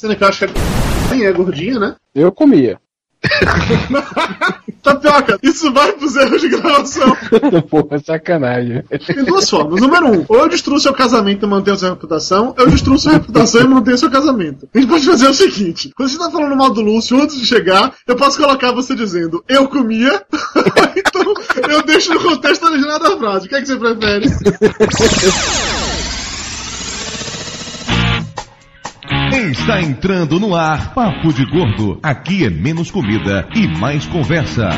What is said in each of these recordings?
Sendo que eu acho que a é gordinha, né? Eu comia. Tapioca, isso vai pros erros de gravação. Porra, sacanagem. Tem duas formas. Número um, ou eu destruo seu casamento e mantenho sua reputação, ou eu destruo sua reputação e mantenho seu casamento. A gente pode fazer o seguinte: quando você tá falando mal do Lúcio antes de chegar, eu posso colocar você dizendo eu comia, então eu deixo no contexto original da frase. O que é que você prefere? Está entrando no ar Papo de Gordo. Aqui é menos comida e mais conversa.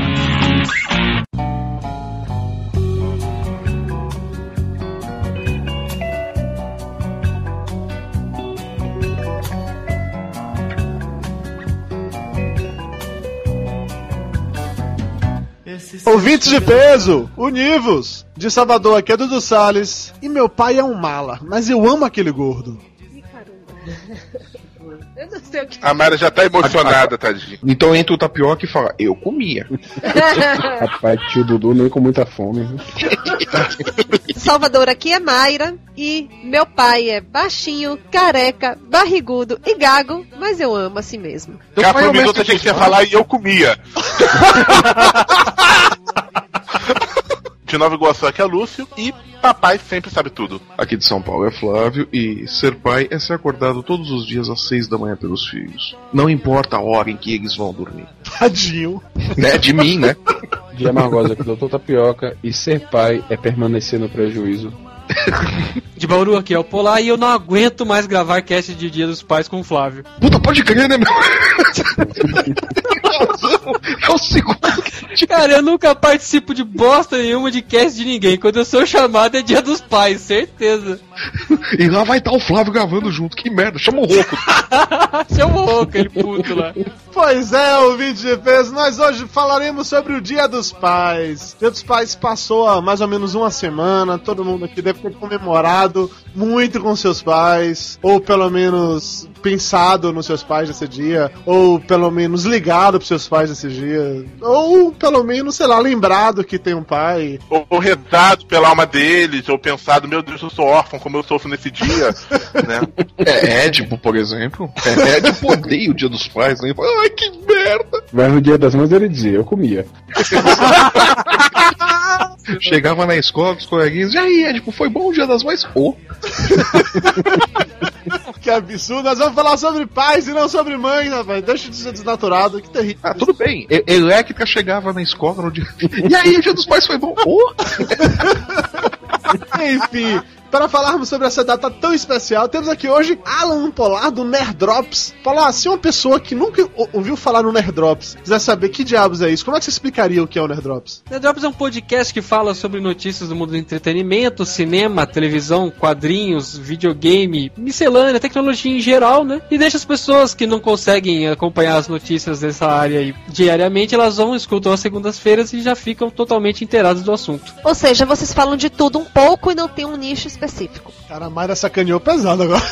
Ouvintes de peso, univos! De Salvador, aqui é Dudu Salles. E meu pai é um mala, mas eu amo aquele gordo. Eu não sei o que. A Mara já tá emocionada, tadinho. Então entra o tapioca e fala, eu comia. Rapaz, tio Dudu nem com muita fome. viu? Salvador aqui é Mayra e meu pai é baixinho, careca, barrigudo e gago, mas eu amo a si mesmo. Cá por um minuto a gente ia falar e eu comia. De Nova Iguaçu aqui é Lúcio e papai sempre sabe tudo. Aqui de São Paulo é Flávio e ser pai é ser acordado todos os dias às seis da manhã pelos filhos. Não importa a hora em que eles vão dormir. Tadinho. Né? De mim, né? Dia Margosa aqui, doutor Tapioca. E ser pai é permanecer no prejuízo. De Bauru aqui é o Polar e eu não aguento mais gravar cast de Dia dos Pais com o Flávio. Puta, pode crer, né, meu? É o segundo. Cara, eu nunca participo de bosta nenhuma de cast de ninguém. Quando eu sou chamado é Dia dos Pais, certeza. E lá vai estar o Flávio gravando junto. Que merda, chama o Roco. Chama o louco, aquele puto lá. Pois é, ouvinte de peso, nós hoje falaremos sobre o Dia dos Pais. Dia dos Pais passou há mais ou menos uma semana, todo mundo aqui deve ter comemorado muito com seus pais, ou pelo menos pensado nos seus pais nesse dia, ou pelo menos ligado pros seus pais nesse dia, ou pelo menos, sei lá, lembrado que tem um pai. Ou, ou rezado pela alma deles, ou pensado, meu Deus, eu sou órfão, como eu sofro nesse dia, né? É Édipo, por exemplo. É, Édipo odeia o dia dos pais, né? Ai, que merda! Mas no dia das mães ele dizia, eu comia. Chegava na escola com os coleguinhas, e aí, Édipo, foi bom o dia das mães? Ô, Que absurdo, nós vamos falar sobre pais e não sobre mães, rapaz. Deixa de ser desnaturado, que terrível. ah, tudo bem. E- Elétrica chegava na escola no dia. E aí, o dia dos pais foi bom? Ô, Enfim, para falarmos sobre essa data tão especial, temos aqui hoje Alan Polar do Nerdrops. Polar, se uma pessoa que nunca ou- ouviu falar no Nerdrops quiser saber que diabos é isso, como é que você explicaria o que é o Nerdrops? Drops é um podcast que fala sobre notícias do mundo do entretenimento, cinema, televisão, quadrinhos, videogame, miscelânea, tecnologia em geral, né? E deixa as pessoas que não conseguem acompanhar as notícias dessa área aí diariamente, elas vão, escutam às segundas-feiras e já ficam totalmente inteiradas do assunto. Ou seja, vocês falam de tudo um pouco e não tem um nicho específico específico. Cara, a Mayra sacaneou pesado agora.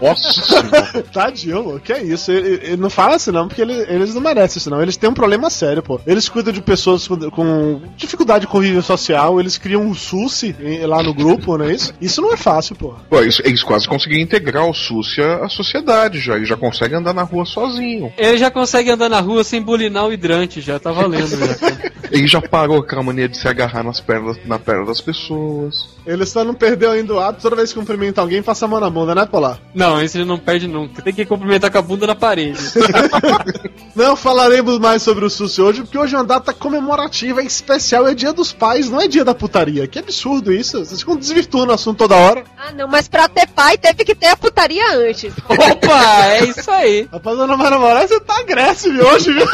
nossa senhora. Tadinho, pô, que é isso? Ele, ele não fala assim não, porque ele- eles não merecem isso não. Eles têm um problema sério, pô. Eles cuidam de pessoas com, com dificuldade de convívio social, eles criam um SUSI lá no grupo, não é isso? Isso não é fácil, pô. Pô, eles, eles quase conseguiram integrar o Súcia à sociedade já. Ele já consegue andar na rua sozinho. Ele já consegue andar na rua sem bulinar o hidrante, já tá valendo já. Ele já parou com aquela mania de se agarrar nas pernas, na perna das pessoas. Ele só não perdeu ainda o hábito, toda vez que cumprimenta alguém, passa a mão na bunda, né, Polar? Não, esse ele não perde nunca. Tem que cumprimentar com a bunda na parede. Não falaremos mais sobre o SUSI hoje, porque hoje é uma data comemorativa, é especial, é dia dos pais, não é dia da putaria. Que absurdo isso, vocês ficam desvirtuando o assunto toda hora. Ah, não, mas pra ter pai teve que ter a putaria antes. Opa, é isso aí. Rapaz, dona Mara Moraes, você tá agressivo hoje, viu?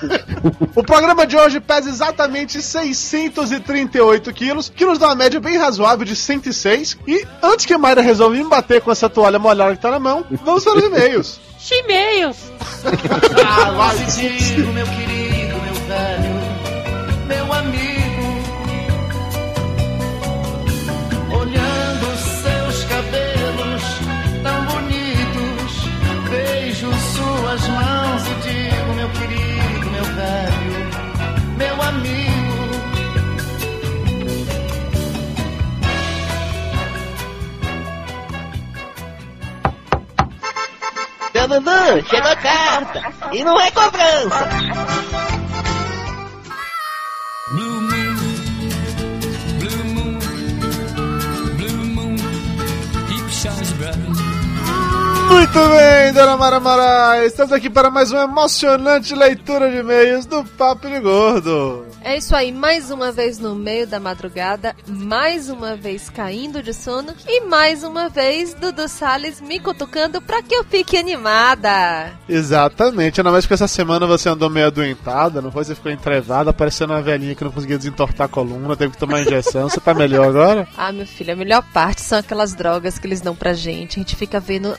o programa de hoje pesa exatamente 638 quilos, que nos dá uma média bem razoável de 106. E antes que a Mayra resolva me bater com essa toalha molhada que tá na mão, vamos para os e-mails. E-mails. Ah, meu querido, meu velho, chegou carta. E não é cobrança. Muito bem, dona Mara Moraes. Estamos aqui para mais uma emocionante leitura de e-mails do Papo de Gordo. É isso aí, mais uma vez no meio da madrugada, mais uma vez caindo de sono e mais uma vez Dudu Salles me cutucando pra que eu fique animada. Exatamente, ainda mais que essa semana você andou meio adoentada, não foi? Você ficou entrevada, parecendo uma velhinha que não conseguia desentortar a coluna, teve que tomar injeção. Você tá melhor agora? Ah, meu filho, a melhor parte são aquelas drogas que eles dão pra gente. A gente fica vendo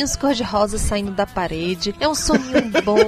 elefantinhos cor-de-rosa saindo da parede. É um soninho bom.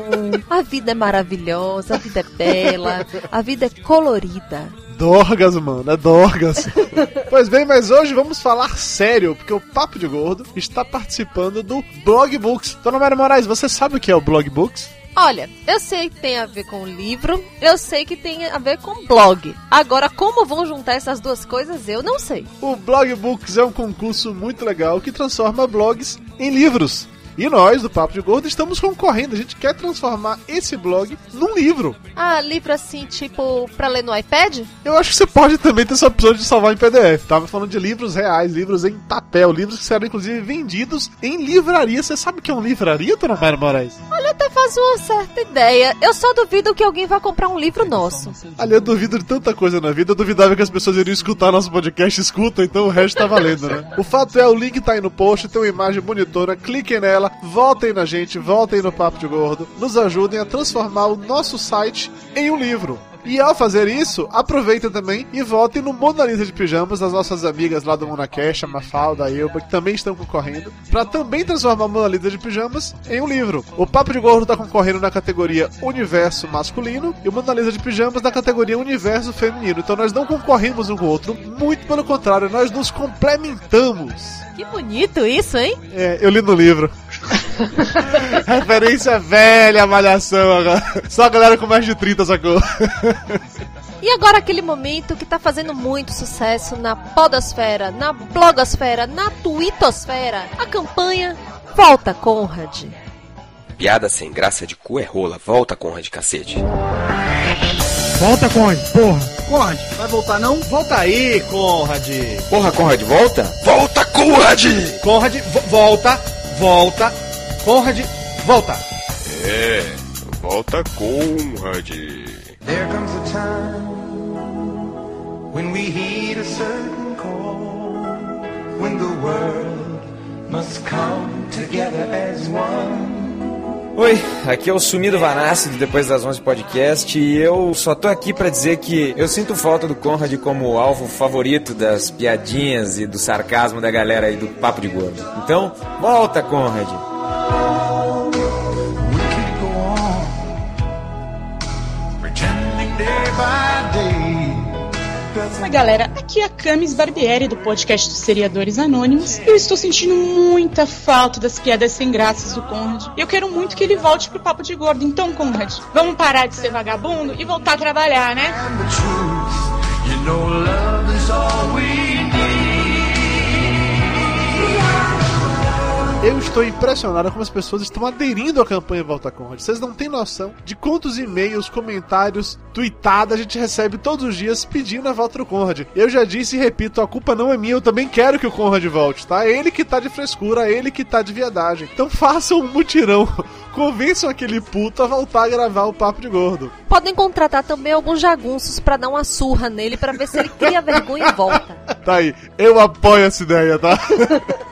A vida é maravilhosa, a vida é bela, a vida é colorida. Dorgas, mano, é Dorgas. pois bem, mas hoje vamos falar sério, porque o Papo de Gordo está participando do Blog Books. Dona Mara Moraes, você sabe o que é o Blog Books? Olha, eu sei que tem a ver com livro, eu sei que tem a ver com blog. Agora, como vão juntar essas duas coisas, eu não sei. O Blog Books é um concurso muito legal que transforma blogs em livros. E nós, do Papo de Gordo, estamos concorrendo. A gente quer transformar esse blog num livro. Ah, livro assim, tipo, pra ler no iPad? Eu acho que você pode também ter essa opção de salvar em PDF. Tava falando de livros reais, livros em papel, livros que serão inclusive vendidos em livraria. Você sabe o que é um livraria, dona Mara Moraes? Olha, até faz uma certa ideia. Eu só duvido que alguém vá comprar um livro nosso. Ali eu duvido de tanta coisa na vida. Eu duvidava que as pessoas iriam escutar nosso podcast, escutam, então o resto tá valendo, né? O fato é, o link tá aí no post, tem uma imagem bonitona, cliquem nela, votem na gente, votem no Papo de Gordo, nos ajudem a transformar o nosso site em um livro. E ao fazer isso, aproveitem também e votem no Mona Lisa de Pijamas das nossas amigas lá do Monacash, a Mafalda, a Elba, que também estão concorrendo, para também transformar a Mona Lisa de Pijamas em um livro. O Papo de Gordo tá concorrendo na categoria Universo Masculino e o Mona Lisa de Pijamas na categoria Universo Feminino. Então nós não concorremos um com o outro, muito pelo contrário, nós nos complementamos. Que bonito isso, hein? É, eu li no livro. Referência velha, malhação agora. Só a galera com mais de 30 sacou. E agora aquele momento que tá fazendo muito sucesso na podosfera, na blogosfera, na twittosfera, a campanha Volta Conrad. Piada sem graça de cu é rola. Volta, Conrad, cacete. Volta, Conrad, porra. Conrad, vai voltar não? Volta aí, Conrad. Porra, Conrad, volta? Volta, Conrad! Conrad, vo volta, volta. Conrad, volta. É, volta, Conrad. There comes a time when we heed a certain call, when the world must come together as one. Oi, aqui é o Sumido Vanassi do Depois das 11 Podcast e eu só tô aqui pra dizer que eu sinto falta do Conrad como alvo favorito das piadinhas e do sarcasmo da galera aí do Papo de Gordo. Então, volta, Conrad! Oi galera, aqui é a Camis Barbieri do podcast dos Seriadores Anônimos eu estou sentindo muita falta das piadas sem graças do Conrad. E eu quero muito que ele volte pro Papo de Gordo. Então, Conrad, vamos parar de ser vagabundo e voltar a trabalhar, né? Eu estou impressionado como as pessoas estão aderindo à campanha Volta Conrad. Vocês não têm noção de quantos e-mails, comentários, tweetadas a gente recebe todos os dias pedindo a volta do Conrad. Eu já disse e repito, a culpa não é minha, eu também quero que o Conrad volte, tá? É ele que tá de frescura, é ele que tá de viadagem. Então façam um mutirão. Convençam aquele puto a voltar a gravar o Papo de Gordo. Podem contratar também alguns jagunços pra dar uma surra nele pra ver se ele cria vergonha e volta. Tá aí, eu apoio essa ideia, tá?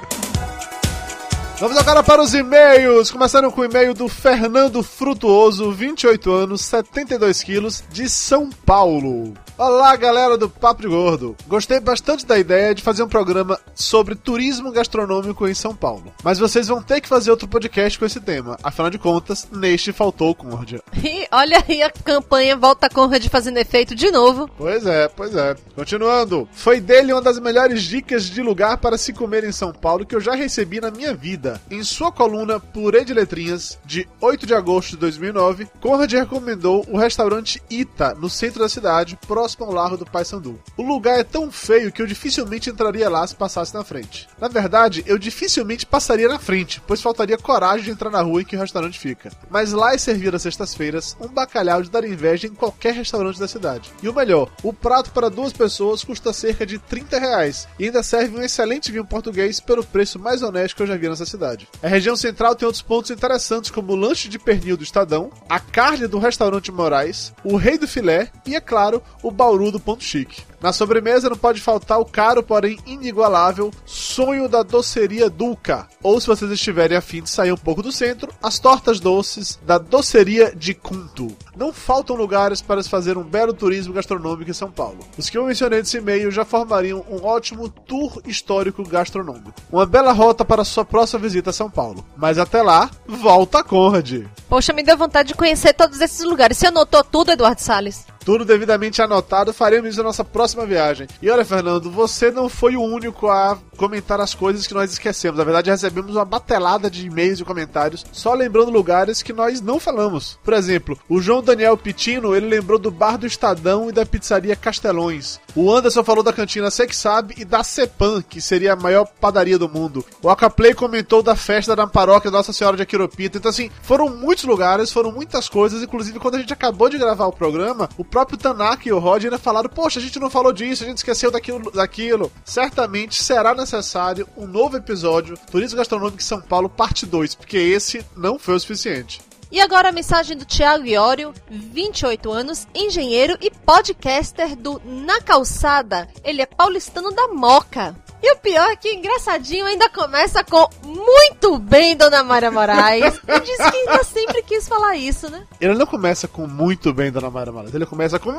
Vamos agora para os e-mails. Começando com o e-mail do Fernando Frutuoso, 28 anos, 72 quilos, de São Paulo. Olá, galera do Papo Gordo. Gostei bastante da ideia de fazer um programa sobre turismo gastronômico em São Paulo. Mas vocês vão ter que fazer outro podcast com esse tema. Afinal de contas, neste faltou Conrad. E olha aí a campanha Volta Conrad fazendo efeito de novo. Pois é, pois é. Continuando. Foi dele uma das melhores dicas de lugar para se comer em São Paulo que eu já recebi na minha vida. Em sua coluna Purê de Letrinhas, de 8 de agosto de 2009, Conrad recomendou o restaurante Ita, no centro da cidade, próximo ao Largo do Paissandu. O lugar é tão feio que eu dificilmente entraria lá se passasse na frente. Na verdade, eu dificilmente passaria na frente, pois faltaria coragem de entrar na rua em que o restaurante fica. Mas lá é servido às sextas-feiras um bacalhau de dar inveja em qualquer restaurante da cidade. E o melhor, o prato para duas pessoas custa cerca de 30 reais e ainda serve um excelente vinho português pelo preço mais honesto que eu já vi nessa cidade. A região central tem outros pontos interessantes como o lanche de pernil do Estadão, a carne do restaurante Moraes, o rei do filé e, é claro, o bauru do ponto chique. Na sobremesa não pode faltar o caro, porém inigualável, sonho da doceria Dulca. Ou se vocês estiverem afim de sair um pouco do centro, as tortas doces da doceria de Cunto. Não faltam lugares para se fazer um belo turismo gastronômico em São Paulo. Os que eu mencionei nesse e-mail já formariam um ótimo tour histórico gastronômico. Uma bela rota para sua próxima visita a São Paulo. Mas até lá, volta Conrad! Poxa, me deu vontade de conhecer todos esses lugares. Você anotou tudo, Eduardo Salles? Tudo devidamente anotado, faremos isso na nossa próxima viagem. E olha, Fernando, você não foi o único a comentar as coisas que nós esquecemos. Na verdade, recebemos uma batelada de e-mails e comentários só lembrando lugares que nós não falamos. Por exemplo, o João Daniel Pitino, ele lembrou do Bar do Estadão e da pizzaria Castelões. O Anderson falou da cantina Sei Que Sabe e da Cepan, que seria a maior padaria do mundo. O Acaplay comentou da festa da paróquia Nossa Senhora de Aquiropita. Então, assim, foram muitos lugares, foram muitas coisas. Inclusive, quando a gente acabou de gravar o programa, o próprio Tanaka e o Rod ainda falaram: Poxa, a gente não falou disso, a gente esqueceu daquilo. daquilo. Certamente será necessário um novo episódio Turismo Gastronômico em São Paulo, parte 2, porque esse não foi o suficiente. E agora a mensagem do Thiago Iório, 28 anos, engenheiro e podcaster do Na Calçada. Ele é paulistano da Moca. E o pior é que engraçadinho ainda começa com muito bem, Dona Maria Moraes. E diz que ainda sempre quis falar isso, né? Ele não começa com muito bem, Dona Mayra Moraes. Ele começa com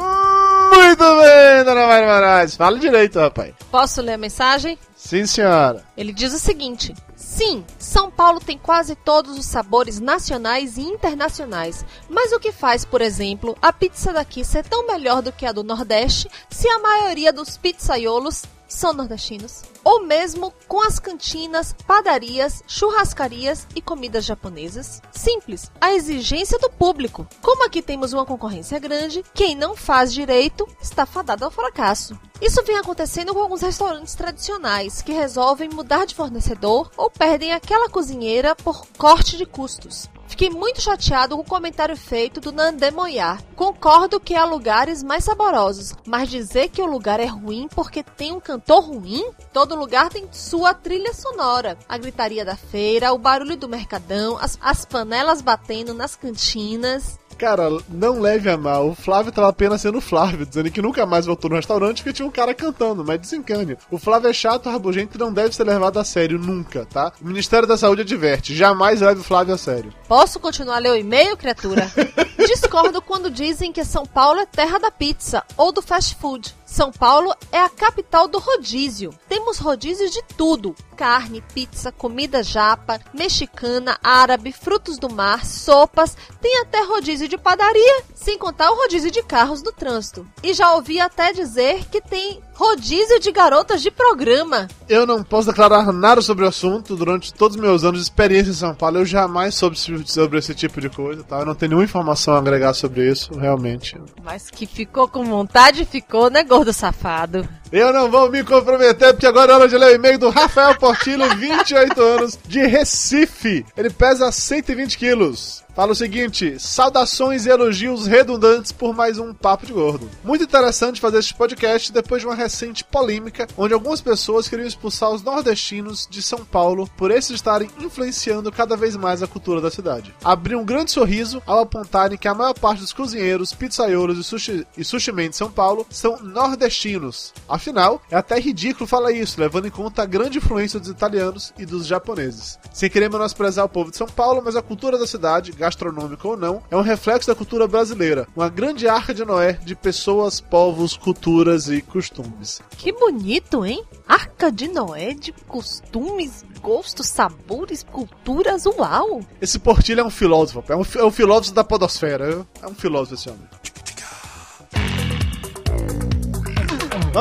muito bem, Dona Mayra Moraes. Fala direito, rapaz. Posso ler a mensagem? Sim, senhora. Ele diz o seguinte: Sim, São Paulo tem quase todos os sabores nacionais e internacionais. Mas o que faz, por exemplo, a pizza daqui ser tão melhor do que a do Nordeste se a maioria dos pizzaiolos são nordestinos? Ou mesmo com as cantinas, padarias, churrascarias e comidas japonesas? Simples, a exigência do público. Como aqui temos uma concorrência grande, quem não faz direito está fadado ao fracasso. Isso vem acontecendo com alguns restaurantes tradicionais que resolvem mudar de fornecedor ou perdem aquela cozinheira por corte de custos. Fiquei muito chateado com o comentário feito do Nandé Moyar. Concordo que há lugares mais saborosos, mas dizer que o lugar é ruim porque tem um cantor ruim? Todo lugar tem sua trilha sonora. A gritaria da feira, o barulho do mercadão, as, as panelas batendo nas cantinas. Cara, não leve a mal. O Flávio tava apenas sendo Flávio, dizendo que nunca mais voltou no restaurante porque tinha um cara cantando, mas desencane. O Flávio é chato, rabugento e não deve ser levado a sério nunca, tá? O Ministério da Saúde adverte, jamais leve o Flávio a sério. Posso continuar a ler o e-mail, criatura? Discordo quando dizem que São Paulo é terra da pizza ou do fast food. São Paulo é a capital do rodízio. Temos rodízios de tudo: carne, pizza, comida japa, mexicana, árabe, frutos do mar, sopas, tem até rodízio de padaria, sem contar o rodízio de carros no trânsito. E já ouvi até dizer que tem rodízio de garotas de programa. Eu não posso declarar nada sobre o assunto. Durante todos os meus anos de experiência em São Paulo, eu jamais soube sobre esse tipo de coisa, tá? Eu não tenho nenhuma informação a agregar sobre isso, realmente. Mas que ficou com vontade, ficou, né, gordo safado? Eu não vou me comprometer, porque agora é hora de ler o e-mail do Rafael Portillo, 28 anos, de Recife. Ele pesa 120 quilos. Fala o seguinte: saudações e elogios redundantes por mais um Papo de Gordo. Muito interessante fazer este podcast depois de uma recente polêmica onde algumas pessoas queriam expulsar os nordestinos de São Paulo por esses estarem influenciando cada vez mais a cultura da cidade. Abri um grande sorriso ao apontarem que a maior parte dos cozinheiros, pizzaiolos e sushi, e sushi de São Paulo são nordestinos. Afinal, é até ridículo falar isso, levando em conta a grande influência dos italianos e dos japoneses. Sem querer menosprezar o povo de São Paulo, mas a cultura da cidade, gastronômica ou não, é um reflexo da cultura brasileira. Uma grande arca de Noé de pessoas, povos, culturas e costumes. Que bonito, hein? Arca de Noé de costumes, gostos, sabores, culturas, uau! Esse Portilho é um filósofo, é um, é um filósofo da podosfera, é um filósofo esse homem.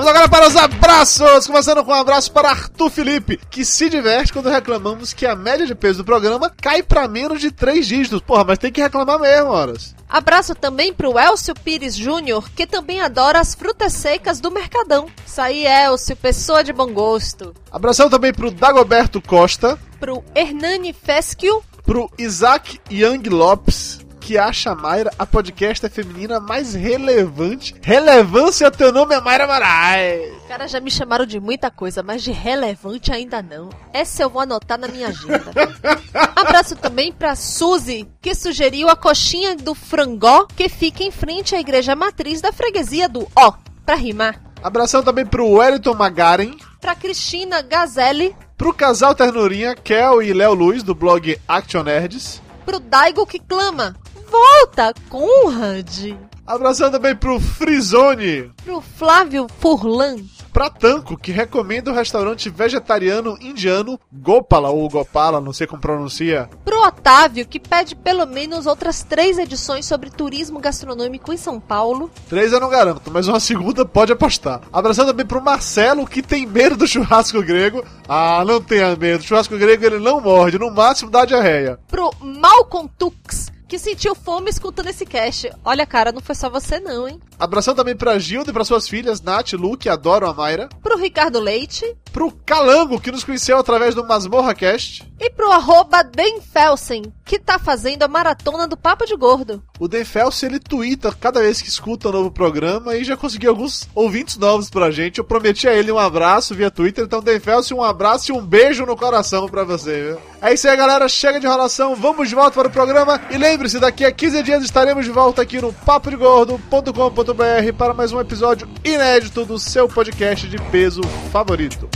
Vamos agora para os abraços! Começando com um abraço para Arthur Felipe, que se diverte quando reclamamos que a média de peso do programa cai para menos de 3 dígitos. Porra, mas tem que reclamar mesmo, horas. Abraço também pro Elcio Pires Júnior, que também adora as frutas secas do Mercadão. Isso aí, Elcio, pessoa de bom gosto. Abração também pro Dagoberto Costa, Pro Hernani Fesquio, pro Isaac Young Lopes, que acha a Mayra a podcaster feminina mais relevante. Relevância, teu nome é Mayra Marais. Cara, já me chamaram de muita coisa, mas de relevante ainda não. Essa eu vou anotar na minha agenda. Abraço também pra Suzy, que sugeriu a coxinha do frangó que fica em frente à igreja matriz da freguesia do Ó, pra rimar. Abração também pro Wellington Magaren, Pra Cristina Gazelli, pro casal Ternurinha, Kel e Léo Luiz, do blog Action Nerds. pro Daigo que clama. Volta, Conrad! Abração também pro Frizone, Pro Flávio Furlan, pra Tanco, que recomenda o restaurante vegetariano indiano Gopala ou Gopala, não sei como pronuncia. pro Otávio, que pede pelo menos outras três edições sobre turismo gastronômico em São Paulo, Três eu não garanto, mas uma segunda pode apostar. Abração também pro Marcelo, que tem medo do churrasco grego. Ah, não tenha medo, o churrasco grego ele não morde, no máximo dá diarreia. pro Malcolm Tux, que sentiu fome escutando esse cast. Olha, cara, não foi só você não, hein? Abração também pra Gilda e pra suas filhas, Nath e Lu, que adoram a Mayra. Pro Ricardo Leite Pro Calango, que nos conheceu através do Masmorra Cast. e pro arroba Den Felsen, que tá fazendo a maratona do Papo de Gordo. O Denfelso, ele twitta cada vez que escuta um novo programa e já conseguiu alguns ouvintes novos pra gente. Eu prometi a ele um abraço via Twitter, então Denfelso, um abraço e um beijo no coração pra você, viu? É isso aí, galera. Chega de enrolação, vamos de volta para o programa. E lembre-se, daqui a 15 dias estaremos de volta aqui no papodegordo.com.br para mais um episódio inédito do seu podcast de peso favorito.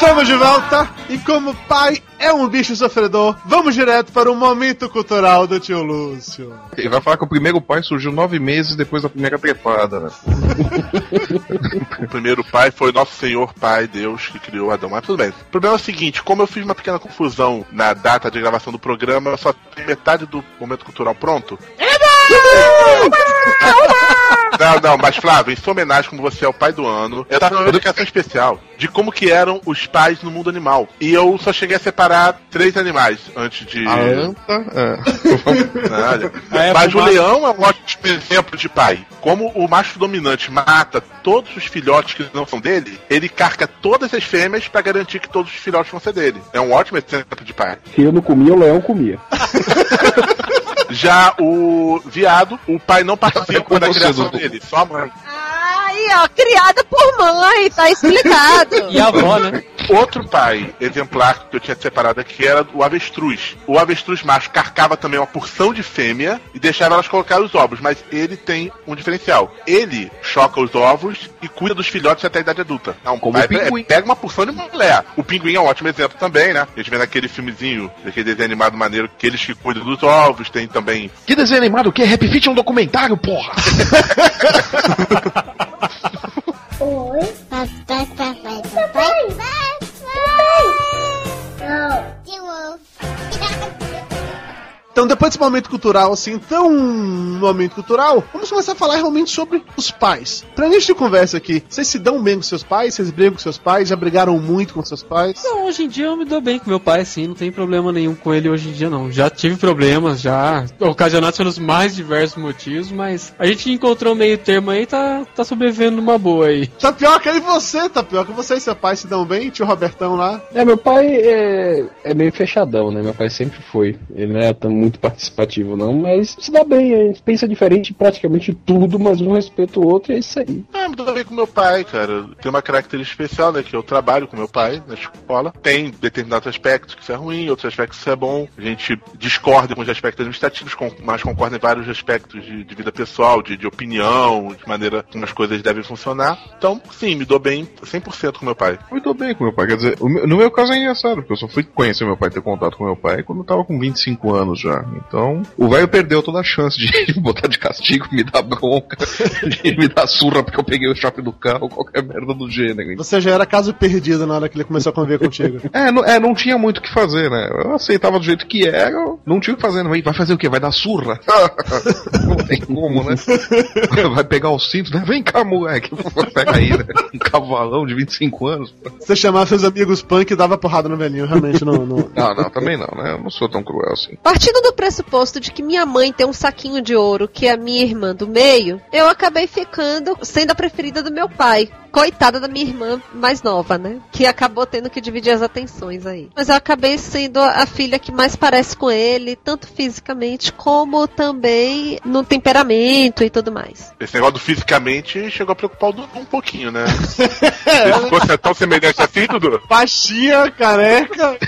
Estamos de volta e como pai é um bicho sofredor, vamos direto para o momento cultural do tio Lúcio. Ele vai falar que o primeiro pai surgiu nove meses depois da primeira trepada, né? O primeiro pai foi nosso Senhor Pai, Deus, que criou Adão. Mas tudo bem. O problema é o seguinte: como eu fiz uma pequena confusão na data de gravação do programa, eu só tenho metade do momento cultural pronto. Não, não, mas Flávio, em sua homenagem, como você é o pai do ano, eu tava numa educação especial de como que eram os pais no mundo animal. E eu só cheguei a separar três animais antes de. A anta, é. Mas o leão é um ótimo exemplo de pai. Como o macho dominante mata todos os filhotes que não são dele, ele carca todas as fêmeas pra garantir que todos os filhotes vão ser dele. É um ótimo exemplo de pai. Se eu não comia, o leão comia. Já o viado, o pai não participa da criação dele, só a mãe. Aí, ó, criada por mãe, tá explicado. E a avó, né? Outro pai exemplar que eu tinha separado aqui era o avestruz. O avestruz macho carcava também uma porção de fêmea e deixava elas colocar os ovos, mas ele tem um diferencial. Ele choca os ovos e cuida dos filhotes até a idade adulta. É um Como pai, o pinguim. é, pega uma porção de mulher. O pinguim é um ótimo exemplo também, né? A gente vê naquele filmezinho, aquele desenho animado maneiro, que eles que cuidam dos ovos, tem também Que desenho animado que é? Rap Fit é um documentário, porra! Oi. Papai, papai, papai. Papai. Não. De novo. Então, depois desse momento cultural, assim, tão momento cultural, vamos começar a falar realmente sobre os pais. Pra início de conversa aqui, vocês se dão bem com seus pais? Vocês brigam com seus pais? Já brigaram muito com seus pais? Não, hoje em dia eu me dou bem com meu pai, sim, não tem problema nenhum com ele hoje em dia, não. Já tive problemas, já ocasionados pelos mais diversos motivos, mas a gente encontrou um meio termo aí e tá, tá sobrevivendo numa boa aí. Tapioca, e você, Tapioca? Você e seu pai se dão bem? Tio Robertão lá? É, meu pai é, é meio fechadão, né? Meu pai sempre foi. Ele não é tão muito participativo, não, mas se dá bem, a gente pensa diferente em praticamente tudo, mas um respeita o outro, e é isso aí. Me dou bem com meu pai, cara. Tem uma característica especial, né? Que eu trabalho com meu pai na escola. Tem determinados aspectos que isso é ruim, outros aspectos que isso é bom. A gente discorda com os aspectos administrativos, mas concorda em vários aspectos de, de vida pessoal, de, de opinião, de maneira como as coisas devem funcionar. Então, sim, me dou bem 100% com meu pai. Muito bem com meu pai. Quer dizer, no meu caso é engraçado, porque eu só fui conhecer meu pai, ter contato com meu pai quando eu tava com 25 anos já. Então, o velho perdeu toda a chance de me botar de castigo, me dar bronca, de me dar surra porque eu peguei o shopping do carro, qualquer merda do gênero. Você já era caso perdido na hora que ele começou a conviver contigo. É, não, é, não tinha muito o que fazer, né? Eu aceitava do jeito que era, eu não tinha o que fazer. Não. Vai fazer o quê? Vai dar surra? não tem como, né? Vai pegar o cinto, né? Vem cá, moleque. Pega aí, né? Um cavalão de 25 anos. Você chamava seus amigos punk e dava porrada no velhinho, realmente não. não... Não, não, também não, né? Eu não sou tão cruel assim. Partindo do pressuposto de que minha mãe tem um saquinho de ouro, que é a minha irmã do meio, eu acabei ficando sendo a preferida do meu pai. Coitada da minha irmã mais nova, né? Que acabou tendo que dividir as atenções aí. Mas eu acabei sendo a filha que mais parece com ele, tanto fisicamente como também no temperamento e tudo mais. Esse negócio do fisicamente chegou a preocupar o Dudu um pouquinho, né? Você é tão semelhante assim, Dudu? Baixinha, careca.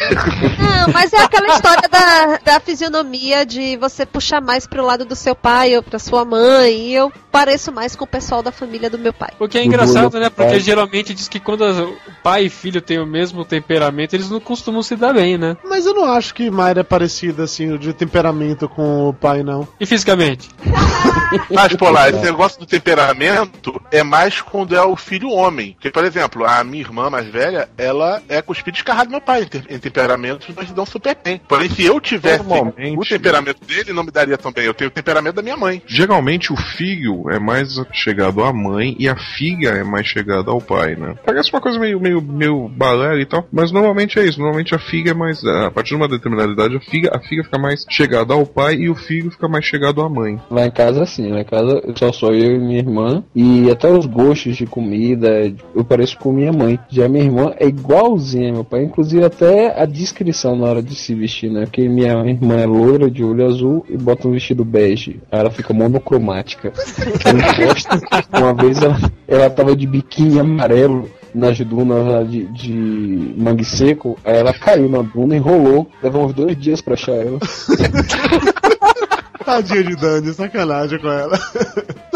Não, mas é aquela história da, da fisionomia de você puxar mais pro lado do seu pai ou pra sua mãe. E eu pareço mais com o pessoal da família do meu pai. O que é engraçado, né? Porque geralmente diz que quando o pai e filho têm o mesmo temperamento, eles não costumam se dar bem, né? Mas eu não acho que Mayra é parecida, assim, de temperamento com o pai, não. E fisicamente? Mas, pô, lá, esse negócio do temperamento é mais quando é o filho homem. Porque, por exemplo, a minha irmã mais velha, ela é cuspida escarrada do meu pai. Em, te- em temperamentos, nós se dão super bem. Porém, se eu tivesse Normalmente, o temperamento dele, não me daria tão bem. Eu tenho o temperamento da minha mãe. Geralmente o filho é mais chegado à mãe e a filha é mais chegada ao pai, né? Parece uma coisa meio, meio, meio balé e tal, mas normalmente é isso. Normalmente a filha é mais. A partir de uma determinada idade, a filha, a filha fica mais chegada ao pai e o filho fica mais chegado à mãe. Lá em casa assim, lá em casa só sou eu e minha irmã. E até os gostos de comida, eu pareço com minha mãe. Já minha irmã é igualzinha ao meu pai, inclusive até a descrição na hora de se vestir, né? Porque minha irmã é loira, de olho azul e bota um vestido bege. Aí ela fica monocromática. Eu não gosto. Uma vez ela, ela tava de biquíni amarelo nas dunas de, de mangue seco, aí ela caiu na duna, enrolou, levou uns dois dias pra achar ela. Tadinha de Dani, sacanagem com ela.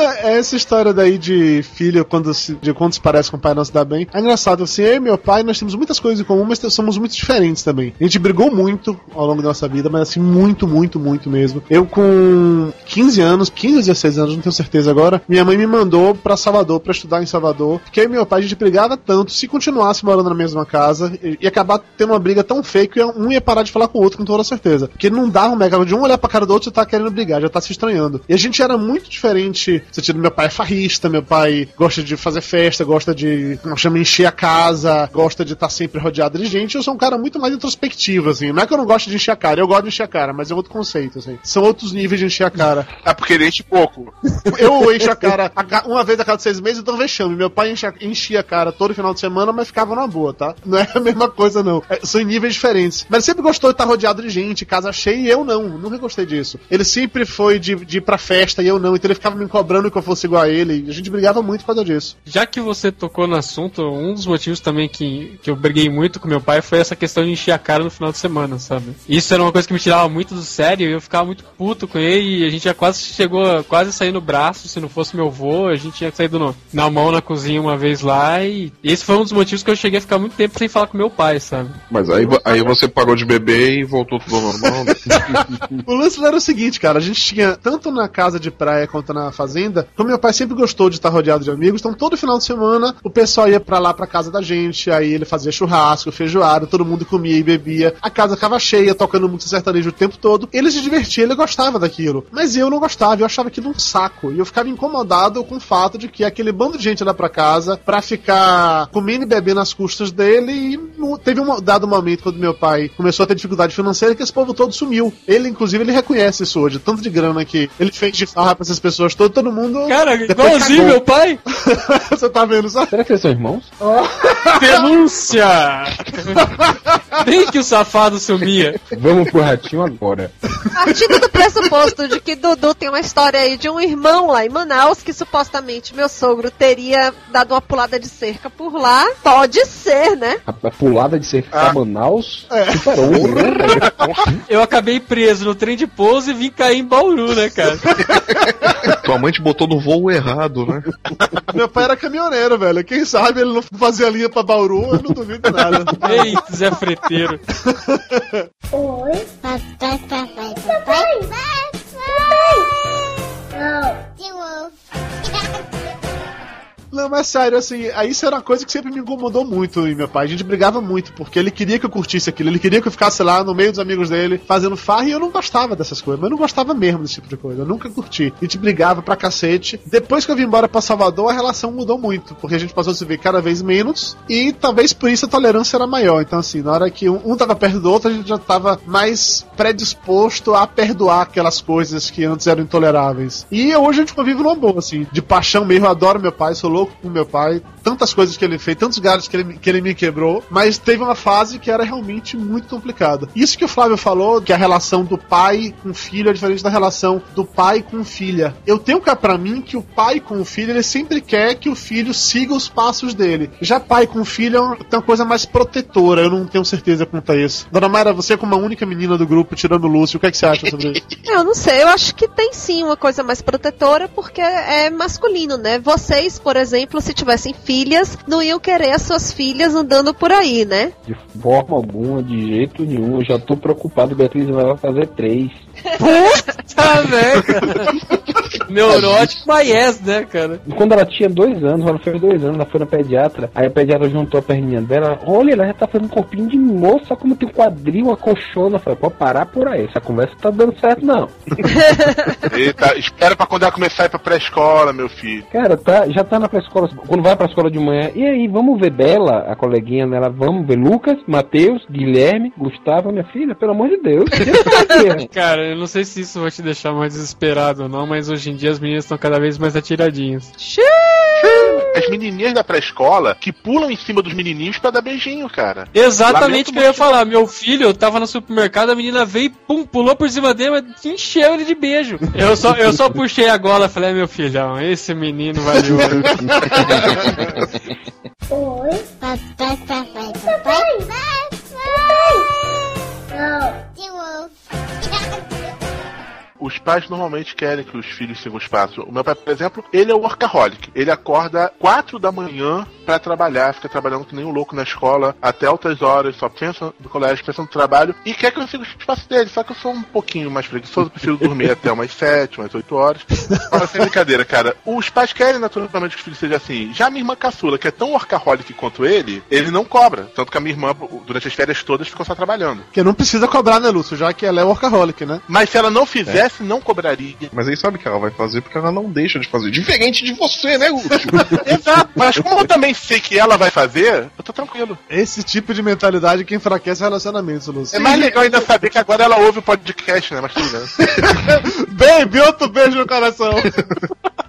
Essa história daí de filho, quando se, de quando se parece com o pai não se dá bem. É engraçado, assim, eu e meu pai, nós temos muitas coisas em comum, mas somos muito diferentes também. A gente brigou muito ao longo da nossa vida, mas assim, muito, muito, muito mesmo. Eu com 15 anos, 15 ou 16 anos, não tenho certeza agora, minha mãe me mandou pra Salvador, pra estudar em Salvador, porque eu e meu pai, a gente brigava tanto, se continuasse morando na mesma casa, ia acabar tendo uma briga tão feia que um ia parar de falar com o outro com toda certeza. Porque não dava um mega de um olhar pra cara do outro e tá querendo brigar, já tá se estranhando. E a gente era muito diferente. Sentido, meu pai é farrista, meu pai gosta de fazer festa, gosta de, como chama, encher a casa, gosta de estar sempre rodeado de gente. Eu sou um cara muito mais introspectivo, assim. Não é que eu não gosto de encher a cara, eu gosto de encher a cara, mas é outro conceito, assim. São outros níveis de encher a cara. É porque ele enche pouco. Eu encho a cara uma vez a cada seis meses, então vexame. Meu pai enche a- enchia a cara todo final de semana, mas ficava na boa, tá? Não é a mesma coisa, não. É, são em níveis diferentes. Mas ele sempre gostou de estar rodeado de gente, casa cheia, e eu não. Nunca gostei disso. Ele sempre foi de, de ir pra festa e eu não. Então ele ficava me cobrando que eu fosse igual a ele. E a gente brigava muito por causa disso. Já que você tocou no assunto, um dos motivos também que, que eu briguei muito com meu pai foi essa questão de encher a cara no final de semana, sabe? Isso era uma coisa que me tirava muito do sério e eu ficava muito puto com ele e a gente já quase chegou a quase sair no braço, se não fosse meu avô, a gente tinha saído no, na mão na cozinha uma vez lá e esse foi um dos motivos que eu cheguei a ficar muito tempo sem falar com meu pai, sabe? Mas aí, aí você parou de beber e voltou tudo ao normal. né? O lance era o seguinte, cara, a gente tinha, tanto na casa de praia quanto na fazenda, como meu pai sempre gostou de estar rodeado de amigos, então todo final de semana o pessoal ia pra lá pra casa da gente, aí ele fazia churrasco, feijoada, todo mundo comia e bebia, a casa ficava cheia, tocando música sertanejo o tempo todo, ele se divertia, ele gostava daquilo, mas eu não gostava, eu achava aquilo um saco, e eu ficava incomodado com o fato de que aquele bando de gente ia lá pra casa pra ficar comendo e bebendo nas custas dele, e teve um dado momento quando meu pai começou a ter dificuldade financeira que esse povo todo sumiu. Ele, inclusive, ele reconhece isso hoje, tanto de grana que ele fez de farra pra essas pessoas todas, todo mundo. Cara, depois igualzinho cagou. meu pai! Você tá vendo só? Será que eles são irmãos? Denúncia! Bem que o safado sumia. Vamos pro ratinho agora. Partindo do pressuposto de que Dudu tem uma história aí de um irmão lá em Manaus que supostamente meu sogro teria dado uma pulada de cerca por lá, pode ser, né? A, a pulada de cerca pra Manaus superou, né? velho? Eu acabei preso no trem de pouso e vim cair em Bauru, né, cara? Tua mãe te botou no voo errado, né? Meu pai era caminhoneiro, velho. Quem sabe ele não fazia linha pra Bauru, eu não duvido nada. Eita, Zé Freteiro. Oi, papai, papai, papai. Papai. Não, de novo. Não, mas sério, assim, aí isso era uma coisa que sempre me incomodou muito em meu pai. A gente brigava muito, porque ele queria que eu curtisse aquilo, ele queria que eu ficasse lá no meio dos amigos dele, fazendo farra, e eu não gostava dessas coisas, mas eu não gostava mesmo desse tipo de coisa. Eu nunca curti. A gente brigava pra cacete. Depois que eu vim embora pra Salvador, a relação mudou muito, porque a gente passou a se ver cada vez menos, e talvez por isso a tolerância era maior. Então, assim, na hora que um, um tava perto do outro, a gente já tava mais predisposto a perdoar aquelas coisas que antes eram intoleráveis. E hoje a gente convive numa boa, assim, de paixão mesmo. Eu adoro meu pai, sou louco com meu pai, tantas coisas que ele fez, tantos galhos que ele, que ele me quebrou, mas teve uma fase que era realmente muito complicada. Isso que o Flávio falou, que a relação do pai com filho é diferente da relação do pai com filha. Eu tenho cá pra mim que o pai com o filho, ele sempre quer que o filho siga os passos dele. Já pai com filho é uma, coisa mais protetora, eu não tenho certeza quanto a isso. Dona Mayra, você como a única menina do grupo, tirando o Lúcio, o que, é que você acha sobre isso? Eu não sei, eu acho que tem sim uma coisa mais protetora porque é masculino, né? Vocês, por exemplo, se tivessem filhas, não iam querer as suas filhas andando por aí, né? De forma alguma, de jeito nenhum. Eu já tô preocupado, Beatriz vai fazer três. Puta, velho. Neurótico, mas yes, né, cara? Quando ela tinha dois anos, ela fez dois anos, ela foi na pediatra, aí a pediatra juntou a perninha dela, olha, ela já tá fazendo um corpinho de moça, como tem quadril, a colchona. Eu falei, pode parar por aí, essa conversa tá dando certo, não. Eita, espera pra quando ela começar a ir pra pré-escola, meu filho. Cara, tá, já tá na pré-escola, quando vai pra escola de manhã, e aí, vamos ver Bela, a coleguinha dela, vamos ver Lucas, Matheus, Guilherme, Gustavo, minha filha, pelo amor de Deus. Cara, eu não sei se isso vai te deixar mais desesperado ou não, mas hoje em dia as meninas estão cada vez mais atiradinhas. As menininhas da pré-escola que pulam em cima dos menininhos pra dar beijinho, cara. Exatamente o que eu ia falar. Meu filho tava no supermercado, a menina veio e pum, pulou por cima dele, mas encheu ele de beijo. Eu só, eu só puxei a gola e falei, meu filhão, esse menino valeu. Oi, papai, papai, papai. Papai. Não, de novo. Os pais normalmente querem que os filhos sigam os passos. O meu pai, por exemplo, ele é o workaholic. Ele acorda 4 da manhã pra trabalhar, fica trabalhando que nem um louco na escola até altas horas, só pensa no colégio, pensa no trabalho e quer que eu siga os passos dele. Só que eu sou um pouquinho mais preguiçoso, prefiro dormir até umas 7, umas 8 horas. Mas sem brincadeira, cara. Os pais querem naturalmente que o filho seja assim. Já a minha irmã caçula, que é tão workaholic quanto ele, ele não cobra. Tanto que a minha irmã, durante as férias todas, ficou só trabalhando. Porque não precisa cobrar, né, Lúcio? Já que ela é workaholic, né? Mas se ela não fizesse, não cobraria. Mas aí sabe o que ela vai fazer? Porque ela não deixa de fazer. Diferente de você, né, Lúcio? Exato. Mas como eu também sei que ela vai fazer, eu tô tranquilo. Esse tipo de mentalidade que enfraquece relacionamentos, Lúcio. É mais legal ainda saber que agora ela ouve o podcast, né? Mas tudo bem. Baby, outro beijo no coração.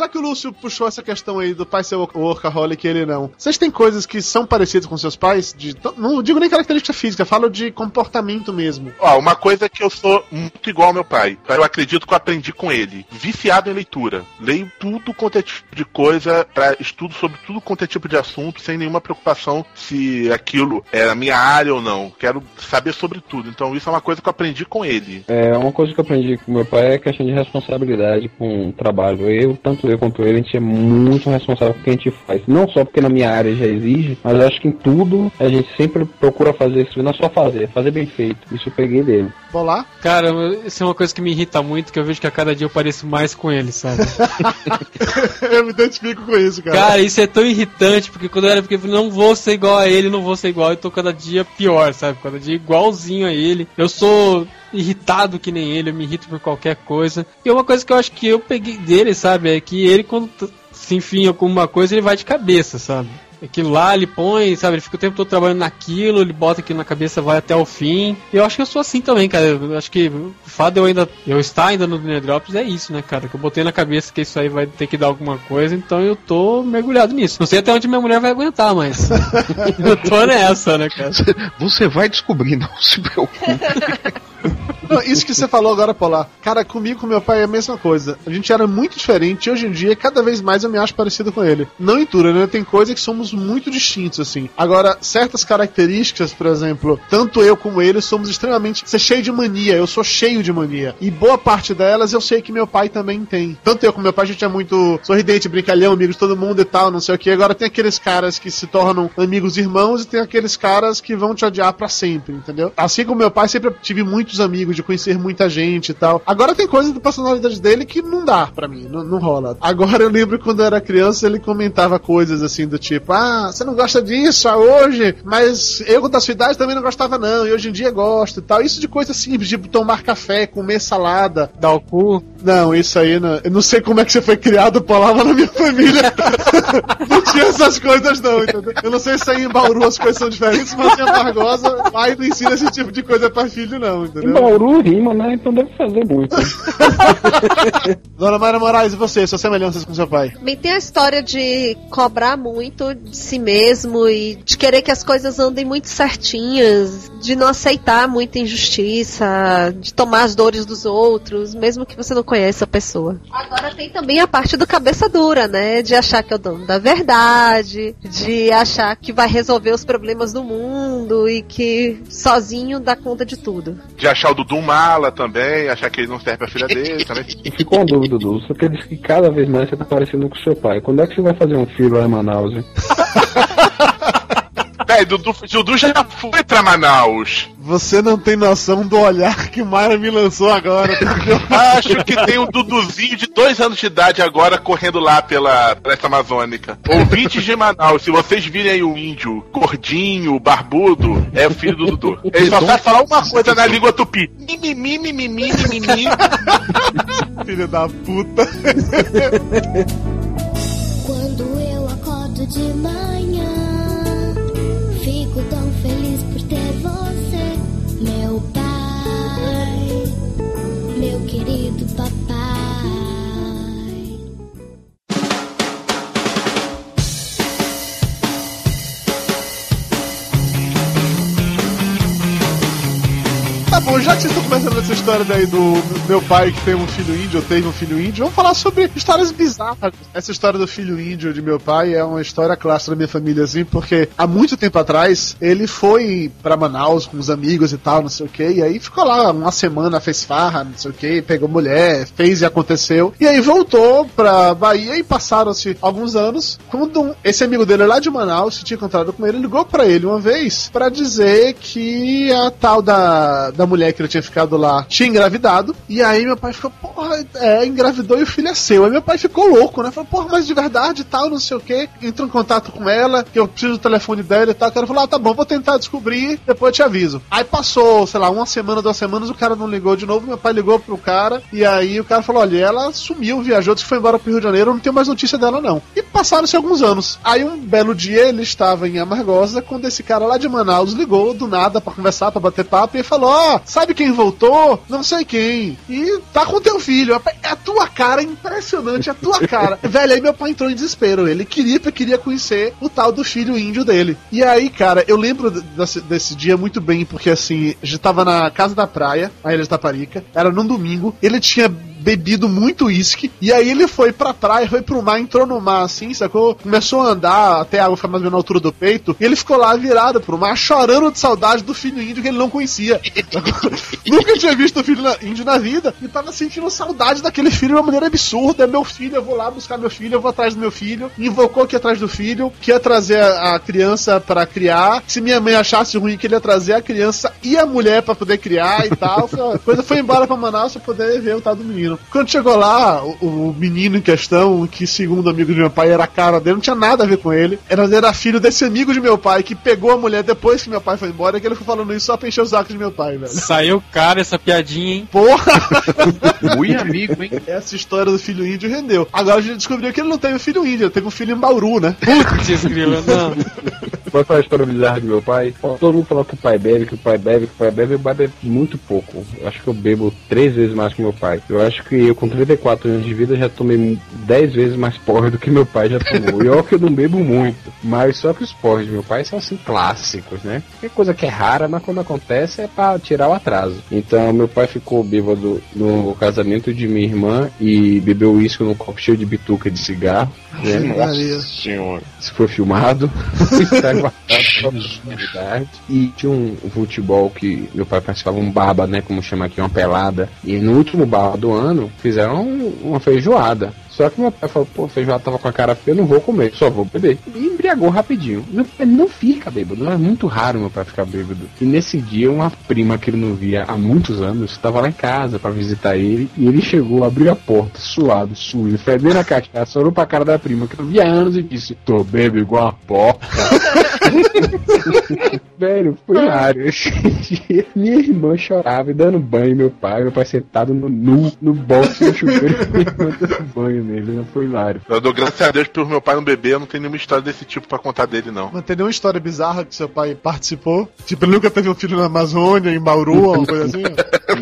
Já que o Lúcio puxou essa questão aí do pai ser workaholic e ele não, vocês têm coisas que são parecidas com seus pais? De, não digo nem característica física, falo de comportamento mesmo. Ó, uma coisa que eu sou muito igual ao meu pai. Eu acredito que eu aprendi com ele. Viciado em leitura. Leio tudo quanto é tipo de coisa, pra, estudo sobre tudo quanto é tipo de assunto, sem nenhuma preocupação se aquilo é a minha área ou não. Quero saber sobre tudo. Então isso é uma coisa que eu aprendi com ele. É, uma coisa que eu aprendi com meu pai é questão de responsabilidade com o trabalho. Eu, tanto eu quanto ele, a gente é muito responsável com o que a gente faz. Não só porque na minha área já exige, mas eu acho que em tudo a gente sempre procura fazer isso. Não é só fazer, fazer bem feito. Isso eu peguei dele. Vou lá? Cara, isso é uma coisa que me irrita muito, que eu vejo que a cada dia eu pareço mais com ele, sabe? eu me identifico com isso, cara. Cara, isso é tão irritante, porque quando eu era porque eu não vou ser igual a ele, não vou ser igual, eu tô cada dia pior, sabe? Cada dia igualzinho a ele. Eu sou irritado que nem ele, eu me irrito por qualquer coisa. E uma coisa que eu acho que eu peguei dele, sabe, é que ele quando se enfim alguma coisa, ele vai de cabeça, sabe? Aquilo lá, ele põe, sabe? Ele fica o tempo todo trabalhando naquilo, ele bota aquilo na cabeça, vai até o fim. E eu acho que eu sou assim também, cara. Eu acho que o fato de eu ainda eu estar ainda no Drops é isso, né, cara? Que eu botei na cabeça que isso aí vai ter que dar alguma coisa, então eu tô mergulhado nisso. Não sei até onde minha mulher vai aguentar, mas eu tô nessa, né, cara? Você vai descobrir, não se preocupe. Não, isso que você falou agora, Polar. Cara, comigo e com meu pai é a mesma coisa. A gente era muito diferente e hoje em dia, cada vez mais eu me acho parecido com ele. Não em tudo, né? Tem coisa que somos muito distintos, assim. Agora, certas características, por exemplo, tanto eu como ele somos extremamente. Você é cheio de mania, eu sou cheio de mania. E boa parte delas eu sei que meu pai também tem. Tanto eu como meu pai, a gente é muito sorridente, brincalhão, amigos todo mundo e tal, não sei o que. Agora tem aqueles caras que se tornam amigos irmãos e tem aqueles caras que vão te odiar pra sempre, entendeu? Assim como meu pai, sempre tive muitos amigos, de conhecer muita gente e tal. Agora tem coisas da personalidade dele que não dá pra mim, não, não rola. Agora eu lembro quando eu era criança, ele comentava coisas assim do tipo: Ah, você não gosta disso ah, hoje, mas eu da sua idade também não gostava, não, e hoje em dia gosto e tal. Isso de coisa simples, tipo tomar café, comer salada. Dar o cu? Não, isso aí não. Eu não sei como é que você foi criado, palavra na minha família. não tinha essas coisas, não, entendeu? Eu não sei se aí em Bauru as coisas são diferentes, mas em Amargosa, pai não ensina esse tipo de coisa pra filho, não, Em entendeu? Bauru rima, né? Então deve fazer muito. Dona Mayra Moraes, e você, suas semelhanças com seu pai? Também tem a história de cobrar muito de si mesmo e de querer que as coisas andem muito certinhas, de não aceitar muita injustiça, de tomar as dores dos outros, mesmo que você não conheça a pessoa. Agora tem também a parte do cabeça dura, né? De achar que é o dono da verdade, de achar que vai resolver os problemas do mundo e que sozinho dá conta de tudo. De achar o Dudu um mala também, achar que ele não serve pra filha dele também. E ficou uma dúvida, Dudu. Você diz que cada vez mais você tá parecendo com seu pai. Quando é que você vai fazer um filho lá em Manaus, hein? Véi, Dudu, Dudu já foi pra Manaus. Você não tem noção do olhar que Mayra me lançou agora. Acho que tem um Duduzinho de dois anos de idade agora correndo lá pela Floresta Amazônica. Ouvintes de Manaus, se vocês virem aí o índio gordinho, barbudo, é o filho do Dudu. Ele só sabe falar uma coisa na língua tupi. Mimimi, mimimi, mimimi. Filho da puta. Quando eu acordo de manhã, fico tão feliz bom, já que vocês estão começando essa história daí do meu pai que tem um filho índio, ou teve um filho índio, vamos falar sobre histórias bizarras. Essa história do filho índio de meu pai é uma história clássica da minha família, assim, porque há muito tempo atrás ele foi pra Manaus com os amigos e tal, não sei o que, e aí ficou lá uma semana, fez farra, não sei o que, pegou mulher, fez e aconteceu, e aí voltou pra Bahia e passaram-se alguns anos. Quando esse amigo dele lá de Manaus se tinha encontrado com ele, ligou pra ele uma vez pra dizer que a tal da, da mulher que ele tinha ficado lá tinha engravidado. E aí meu pai ficou, porra, é, engravidou e o filho é seu. Aí meu pai ficou louco, né? Falou, porra, mas de verdade tal, não sei o que. Entrou em contato com ela, que eu preciso do telefone dela e tal. O cara falou, ah, tá bom, vou tentar descobrir, depois eu te aviso. Aí passou, sei lá, uma semana, duas semanas, o cara não ligou de novo, meu pai ligou pro cara, e aí o cara falou, olha, ela sumiu, viajou, disse que foi embora pro Rio de Janeiro, eu não tenho mais notícia dela não. E passaram-se alguns anos. Aí um belo dia ele estava em Amargosa, quando esse cara lá de Manaus ligou do nada pra conversar, pra bater papo, e falou, ó, sabe quem voltou? Não sei quem. E tá com teu filho. É a tua cara, impressionante, é a tua cara. Velho, aí meu pai entrou em desespero. Ele queria, queria conhecer o tal do filho índio dele. E aí, cara, eu lembro desse, desse dia muito bem, porque assim, a gente tava na casa da praia, a Ilha de Taparica, era num domingo, ele tinha bebido muito uísque, e aí ele foi pra praia, foi pro mar, entrou no mar assim, sacou? Começou a andar até a água ficar mais ou menos na altura do peito, e ele ficou lá virado pro mar, chorando de saudade do filho índio que ele não conhecia. Nunca tinha visto o filho na- índio na vida, e tava sentindo saudade daquele filho de uma maneira absurda. É meu filho, eu vou lá buscar meu filho, eu vou atrás do meu filho. Invocou que ia atrás do filho, que ia trazer a, criança pra criar. Se minha mãe achasse ruim, que ele ia trazer a criança e a mulher pra poder criar e tal. Foi- coisa foi embora pra Manaus pra poder ver o tal do menino. Quando chegou lá, o, o menino em questão, que segundo amigo de meu pai era a cara dele, não tinha nada a ver com ele. Era, era filho desse amigo de meu pai que pegou a mulher depois que meu pai foi embora, e que ele foi falando isso só pra encher os sacos de meu pai, velho. Saiu cara essa piadinha, hein? Porra! Ui, amigo, hein? Essa história do filho índio rendeu. Agora a gente descobriu que ele não teve filho índio, ele teve um filho em Bauru, né? Putz, grila, não. Pode falar a história bizarra do meu pai? Todo mundo fala que o pai bebe, que o pai bebe, que o pai bebe, eu bebo muito pouco. Eu acho que eu bebo três vezes mais que meu pai. Eu acho que eu, com 34 anos de vida, já tomei 10 vezes mais porre do que meu pai já tomou. E olha que eu não bebo muito. Mas só que os porres do meu pai são assim clássicos, né? Que coisa que é rara, mas quando acontece é pra tirar o atraso. Então meu pai ficou bêbado no casamento de minha irmã e bebeu uísque num copo cheio de bituca de cigarro. Né? Nossa senhora. Isso foi filmado. Posteridade. E tinha um, futebol que meu pai participava, um barba, né? Como chama aqui, uma pelada. E no último barba do ano, fizeram um- uma feijoada. Só que meu pai falou, pô, feijoada tava com a cara feia, eu não vou comer, só vou beber. E embriagou rapidinho. Meu pai não fica bêbado, é muito raro meu pai ficar bêbado. E nesse dia, uma prima que ele não via há muitos anos, estava lá em casa pra visitar ele, e ele chegou, abriu a porta, suado, sujo, fedendo a cachaça, olhou pra cara da prima, que não via há anos, e disse, tô bêbado igual a porca. Velho, foi hilário. Esse dia, Minha irmã chorava e dando banho, meu pai, meu pai sentado no, nu, no box do chuveiro, dando banho nele, não foi hilário. Eu dou graças a Deus pelo meu pai não beber, eu não tenho nenhuma história desse tipo pra contar dele, não. Não tem nenhuma história bizarra que seu pai participou? Tipo, ele nunca teve um filho na Amazônia, em Bauru, alguma coisa assim?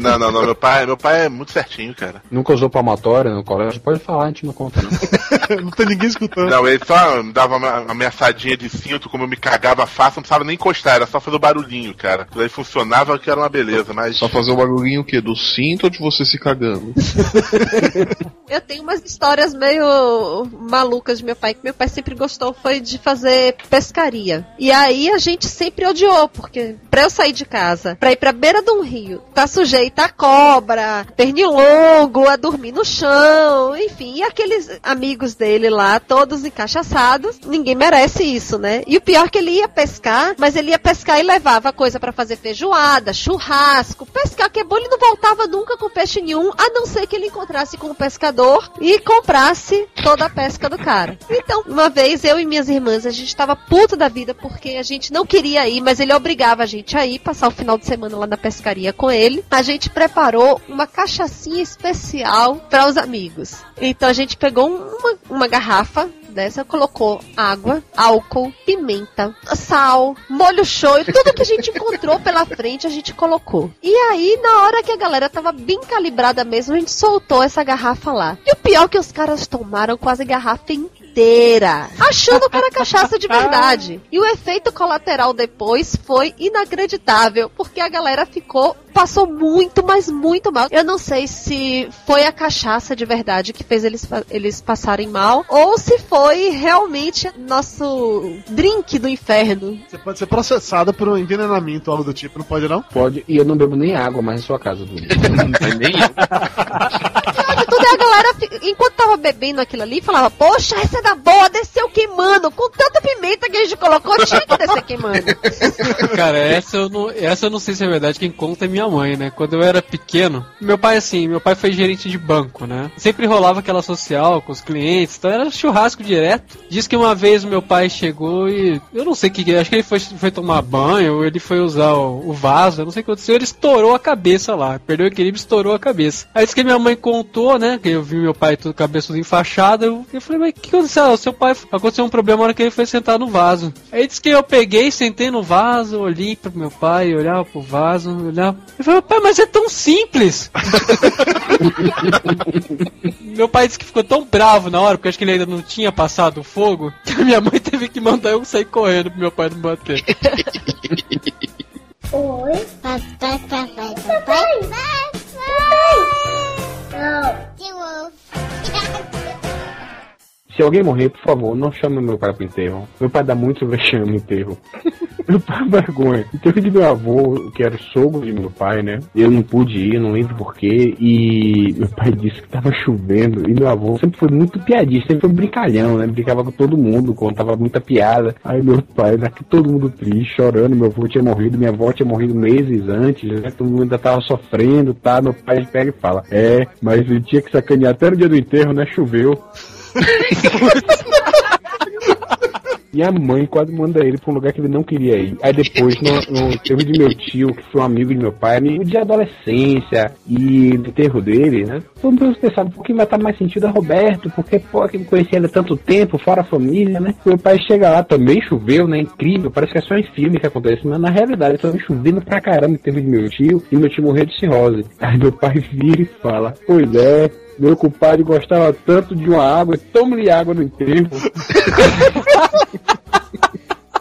Não, não, não. Meu pai, meu pai é muito certinho, cara. Nunca usou palmatória no colégio? Pode falar, a gente não conta não. não tem ninguém escutando. Não, ele só me dava uma uma ameaçadinha de cinto, como eu me cagava fácil, não precisava nem encostar, era só fazer o barulhinho, cara. Tudo aí funcionava que era uma beleza, mas. Só fazer o barulhinho o quê? Do cinto ou de você se cagando? Eu tenho umas histórias meio malucas de meu pai, que meu pai sempre gostou, foi de fazer pescaria. E aí a gente sempre odiou, porque pra eu sair de casa, pra ir pra beira de um rio, tá sujeita a cobra, pernilongo, a dormir no chão, enfim, e aqueles amigos dele lá, todos encaixaçados, ninguém merece isso, né? E o pior é que ele ia pescar, mas ele ia pescar e levava coisa pra fazer feijoada, churrasco, pescar que é bom, ele não voltava nunca com peixe nenhum, a não ser que ele encontrasse com o pescador e comprasse toda a pesca do cara. Então, uma vez eu e minhas irmãs, a gente tava puto da vida porque a gente não queria ir, mas ele obrigava a gente a ir, passar o final de semana lá na pescaria com ele. A gente preparou uma cachaçinha especial para os amigos. Então a gente pegou uma, uma garrafa dessa, colocou água, álcool, pimenta, sal, molho show, tudo que a gente encontrou pela frente a gente colocou. E aí, na hora que a galera tava bem calibrada mesmo, a gente soltou essa garrafa lá. E o pior é que os caras tomaram quase garrafa inteira, achando que era cachaça de verdade. E o efeito colateral depois foi inacreditável, porque a galera ficou passou muito, mas muito mal. Eu não sei se foi a cachaça de verdade que fez eles, eles passarem mal, ou se foi realmente nosso drink do inferno. Você pode ser processado por um envenenamento, algo do tipo, não pode não? Pode, e eu não bebo nem água mais em sua casa, Dudu. nem Sabe, tudo e a galera, enquanto tava bebendo aquilo ali, falava, poxa, essa é da boa, desceu queimando, com tanta pimenta que a gente colocou, tinha que descer queimando. Cara, essa eu, não, essa eu não sei se é verdade, quem conta é minha mãe, né? Quando eu era pequeno, meu pai, assim, meu pai foi gerente de banco, né? Sempre rolava aquela social com os clientes, então era churrasco direto. Diz que uma vez meu pai chegou e. Eu não sei o que, acho que ele foi, foi tomar banho, ou ele foi usar o, o vaso, eu não sei o que aconteceu, ele estourou a cabeça lá, perdeu o equilíbrio estourou a cabeça. Aí disse que minha mãe contou, né? Que eu vi meu pai todo cabeça toda enfaixada, eu, eu falei, mas o que aconteceu? Ah, o seu pai aconteceu um problema na hora que ele foi sentar no vaso. Aí disse que eu peguei, sentei no vaso, olhei pro meu pai, olhava pro vaso, olhava. Eu falei, pai, mas é tão simples! meu pai disse que ficou tão bravo na hora, porque acho que ele ainda não tinha passado o fogo, que a minha mãe teve que mandar eu sair correndo pro meu pai não bater. Oi. Papai, papai, papai. Papai. Não. Se alguém morrer, por favor, não chame meu pai pro enterro. Meu pai dá muito vexame no enterro. meu pai é vergonha. Enterro de meu avô, que era o sogro de meu pai, né? Eu não pude ir, não lembro porquê. E meu pai disse que tava chovendo. E meu avô sempre foi muito piadista, sempre foi brincalhão, né? Brincava com todo mundo, contava muita piada. Aí meu pai, daqui todo mundo triste, chorando. Meu avô tinha morrido, minha avó tinha morrido meses antes, né? Todo mundo ainda tava sofrendo, tá? Meu pai pega e fala: É, mas ele tinha que sacanear até no dia do enterro, né? Choveu. Minha mãe quase manda ele pra um lugar que ele não queria ir. Aí depois, no, no teve de meu tio, que foi um amigo de meu pai, amigo de adolescência e do enterro dele, né? Todo mundo pensava, por que vai estar mais sentido a Roberto? Porque, pô, que conhecia ele há tanto tempo, fora a família, né? Meu pai chega lá, também choveu, né? Incrível, parece que é só em filme que acontece, mas na realidade também chovendo pra caramba em termos de meu tio, e meu tio morreu de cirrose. Aí meu pai vira e fala, pois é, meu compadre gostava tanto de uma água, tome-lhe água no enterro.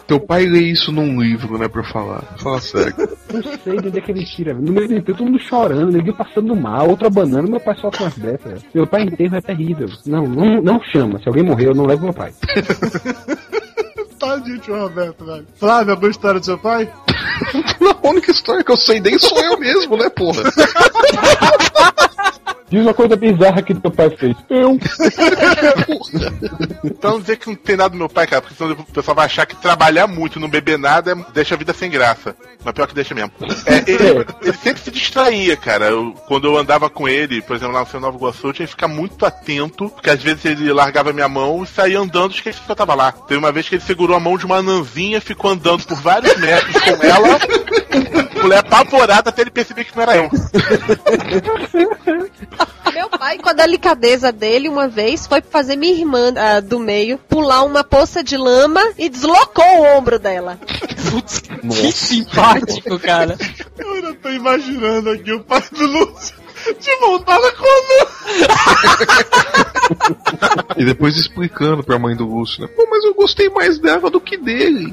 Teu pai lê isso num livro, né, pra falar. Fala sério. Não sei de onde é que ele tira. No meio do enterro, todo mundo chorando, ninguém passando mal, outra banana, meu pai solta umas dessas. velho. Meu pai enterro é terrível. Não, não, não chama. Se alguém morrer, eu não levo meu pai. Tadinho, tio Roberto, velho. Flávio, alguma história do seu pai? A única história que eu sei nem sou eu mesmo, né, porra? Diz uma coisa bizarra que teu pai fez. Eu. Então dizer que não tem nada do meu pai, cara, porque senão o pessoal vai achar que trabalhar muito e não beber nada é- deixa a vida sem graça. Mas pior que deixa mesmo. É, ele, ele sempre se distraía, cara. Eu- quando eu andava com ele, por exemplo, lá no seu Novo Iguaçu, eu tinha que ficar muito atento, porque às vezes ele largava minha mão e saía andando, esqueci que eu tava lá. Teve uma vez que ele segurou a mão de uma anãzinha, ficou andando por vários metros com ela, mulher apavorada até ele perceber que não era eu. Meu pai, com a delicadeza dele, uma vez foi fazer minha irmã ah, do meio pular uma poça de lama e deslocou o ombro dela. Que simpático, cara. Eu ainda tô imaginando aqui o pai do Lúcio de montada com E depois explicando pra mãe do Lúcio, né? Pô, mas eu gostei mais dela do que dele.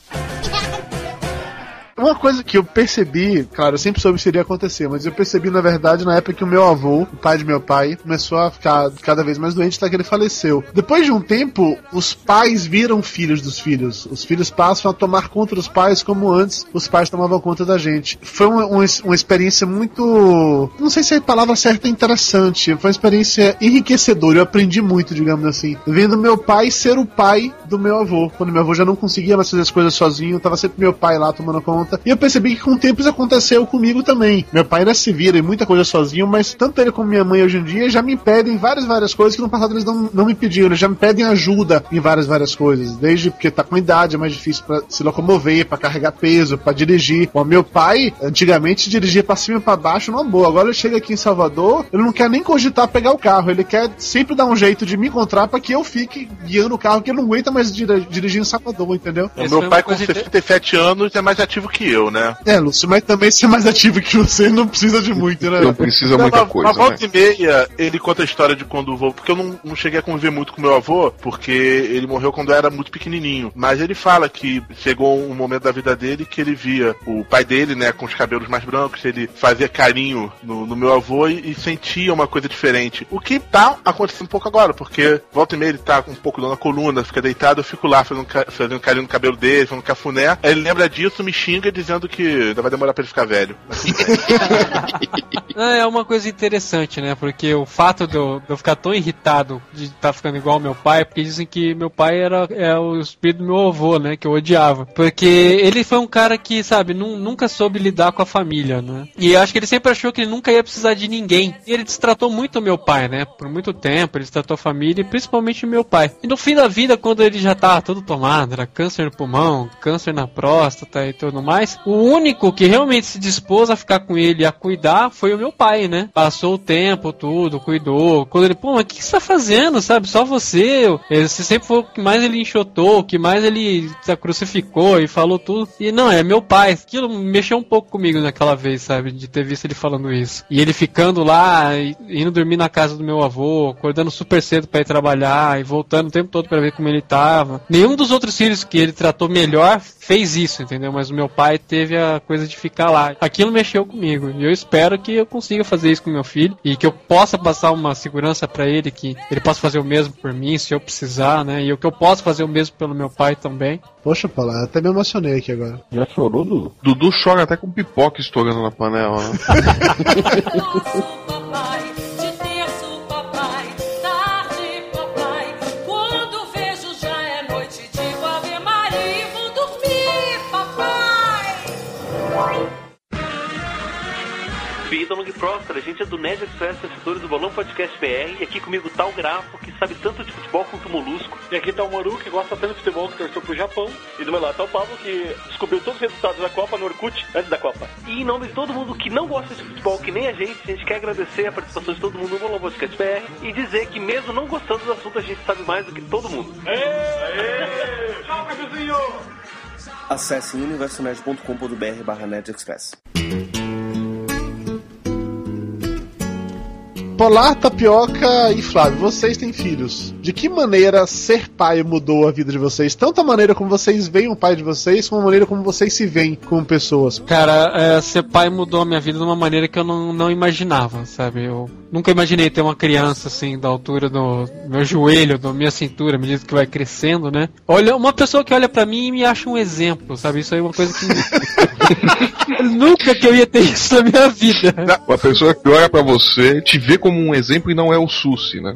Uma coisa que eu percebi, claro, eu sempre soube que iria acontecer, mas eu percebi, na verdade, na época que o meu avô, o pai de meu pai, começou a ficar cada vez mais doente até que ele faleceu. Depois de um tempo, os pais viram filhos dos filhos. Os filhos passam a tomar conta dos pais como antes os pais tomavam conta da gente. Foi uma, uma, uma experiência muito. Não sei se a palavra certa é interessante. Foi uma experiência enriquecedora. Eu aprendi muito, digamos assim. Vendo meu pai ser o pai do meu avô. Quando meu avô já não conseguia mais fazer as coisas sozinho, tava sempre meu pai lá tomando conta. E eu percebi que com o tempo isso aconteceu comigo também. Meu pai ainda se vira em muita coisa sozinho, mas tanto ele como minha mãe hoje em dia já me pedem várias, várias coisas que no passado eles não, não me pediam. Eles já me pedem ajuda em várias, várias coisas. Desde porque tá com idade, é mais difícil pra se locomover, pra carregar peso, pra dirigir. Bom, meu pai, antigamente, dirigia pra cima e pra baixo numa boa. Agora ele chega aqui em Salvador, ele não quer nem cogitar pegar o carro. Ele quer sempre dar um jeito de me encontrar pra que eu fique guiando o carro, que ele não aguenta mais dir- dirigir em Salvador, entendeu? O meu pai com 67 anos é mais ativo que eu, né? É, Lúcio, mas também ser mais ativo que você não precisa de muito, né? Não precisa muita Uma- coisa, Uma volta né? e meia, ele conta a história de quando o vô. Porque eu não, não cheguei a conviver muito com meu avô, porque ele morreu quando eu era muito pequenininho. Mas ele fala que chegou um momento da vida dele que ele via o pai dele, né, com os cabelos mais brancos, ele fazia carinho no, no meu avô e, e sentia uma coisa diferente. O que tá acontecendo um pouco agora, porque volta e meia ele tá com um pouco dor na coluna, fica deitado, eu fico lá fazendo, fazendo carinho no cabelo dele, fazendo cafuné. Aí ele lembra disso, me xinga dizendo que ainda vai demorar pra ele ficar velho. É é uma coisa interessante, né? Porque o fato de eu, de eu ficar tão irritado de estar ficando igual ao meu pai, porque dizem que meu pai era é o espírito do meu avô, né? Que eu odiava. Porque ele foi um cara que, sabe, nu- nunca soube lidar com a família, né? E acho que ele sempre achou que ele nunca ia precisar de ninguém. E ele destratou muito meu pai, né? Por muito tempo, ele destratou a família e principalmente meu pai. E no fim da vida, quando ele já tava todo tomado, era câncer no pulmão, câncer na próstata e tudo mais, o único que realmente se dispôs a ficar com ele e a cuidar foi o meu pai, né? Passou o tempo, tudo, cuidou. Quando ele, pô, mas o que você tá fazendo, sabe? Só você. Esse sempre foi o que mais ele enxotou, o que mais ele se crucificou e falou tudo. E não, é meu pai. Aquilo mexeu um pouco comigo naquela vez, sabe? De ter visto ele falando isso. E ele ficando lá, indo dormir na casa do meu avô, acordando super cedo pra ir trabalhar e voltando o tempo todo pra ver como ele Nenhum dos outros filhos que ele tratou melhor fez isso, entendeu? Mas o meu pai teve a coisa de ficar lá. Aquilo mexeu comigo. E eu espero que eu consiga fazer isso com meu filho e que eu possa passar uma segurança pra ele, que ele possa fazer o mesmo por mim, se eu precisar, né? E que eu possa fazer o mesmo pelo meu pai também. Poxa, Paulo, até me emocionei aqui agora. Já chorou, Dudu? Dudu chora até com pipoca estourando na panela, né? Vitor Long Próspera, a gente é do Nerd Express, assessores do Bolão Podcast BR, e aqui comigo tá o Grafo, que sabe tanto de futebol quanto o Molusco. E aqui tá o Maru, que gosta tanto de futebol que torceu pro Japão. E do meu lado tá o Pablo, que descobriu todos os resultados da Copa no Orkut antes da Copa. E em nome de todo mundo que não gosta de futebol, que nem a gente, a gente quer agradecer a participação de todo mundo no Bolão Podcast BR e dizer que mesmo não gostando do assunto, a gente sabe mais do que todo mundo. Tchau, cafezinho! Acesse universonerd.com.br barra nerdexpress. Polar, Tapioca e Flávio, vocês têm filhos. De que maneira ser pai mudou a vida de vocês? Tanto a maneira como vocês veem o pai de vocês, como a maneira como vocês se veem como pessoas. Cara, é, ser pai mudou a minha vida de uma maneira que eu não, não imaginava, sabe? Eu nunca imaginei ter uma criança assim, da altura do meu joelho, da minha cintura, à medida que vai crescendo, né? Olha, uma pessoa que olha pra mim e me acha um exemplo, sabe? Isso aí é uma coisa que. Nunca que eu ia ter isso na minha vida. Uma pessoa que olha pra você, te vê como um exemplo e não é o Susi, né?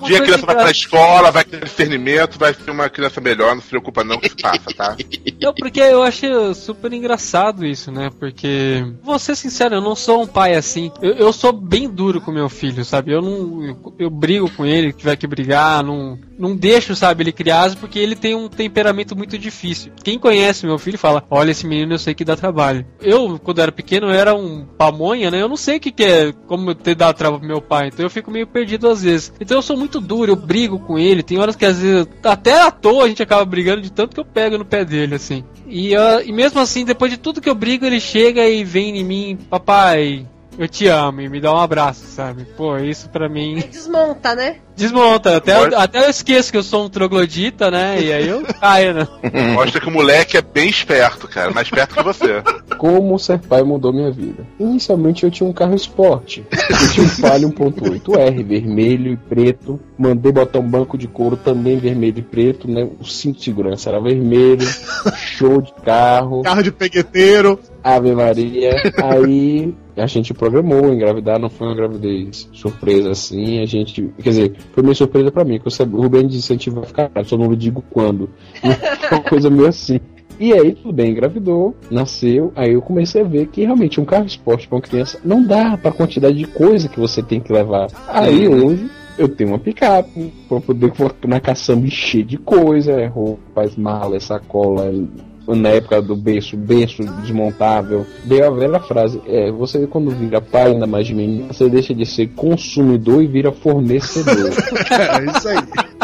Um dia a criança vai pra escola, vai ter discernimento, vai ser uma criança melhor, não se preocupa não que se passa, tá? Não, porque eu acho super engraçado isso, né? Porque, vou ser sincero, eu não sou um pai assim. Eu, eu sou bem duro com meu filho, sabe? Eu não. Eu, eu brigo com ele, tiver que brigar, não, não deixo, sabe, ele criar asas, porque ele tem um temperamento muito difícil. Quem conhece meu filho fala: Olha, esse menino eu sei que dá trabalho. Eu, quando era pequeno, eu era um pamonha, né? Eu não sei o que, que é, como ter dado trabalho pro meu pai. Então eu fico meio perdido às vezes. Então eu sou muito duro, eu brigo com ele. Tem horas que às vezes, até à toa, a gente acaba brigando de tanto que eu pego no pé dele, assim. E, ah, e mesmo assim, depois de tudo que eu brigo, ele chega e vem em mim, papai, eu te amo, e me dá um abraço, sabe? Pô, isso pra mim. Desmonta, né? Desmonta, até, eu, até eu esqueço que eu sou um troglodita, né? E aí eu caio, né? Mostra que o moleque é bem esperto, cara, mais esperto que você. Como ser pai mudou minha vida. Inicialmente eu tinha um carro esporte. Eu tinha um Palio 1.8R, vermelho e preto. Mandei botar um banco de couro também vermelho e preto, né? O cinto de segurança era vermelho. Show de carro. Carro de pegueteiro. Ave Maria. Aí a gente programou engravidar, não foi uma gravidez surpresa assim. A gente, quer dizer, foi meio surpresa pra mim, que eu sabia, o Rubem disse a gente vai ficar, só não digo quando. uma coisa meio assim. E aí, tudo bem, engravidou, nasceu, aí eu comecei a ver que realmente um carro esporte pra uma criança não dá pra quantidade de coisa que você tem que levar. Aí hoje eu tenho uma picape pra poder na caçamba encher de coisa, é roupas, malas, sacola, na época do berço, berço desmontável, veio a velha frase: é, você quando vira pai, ainda mais de menino, você deixa de ser consumidor e vira fornecedor. é isso aí.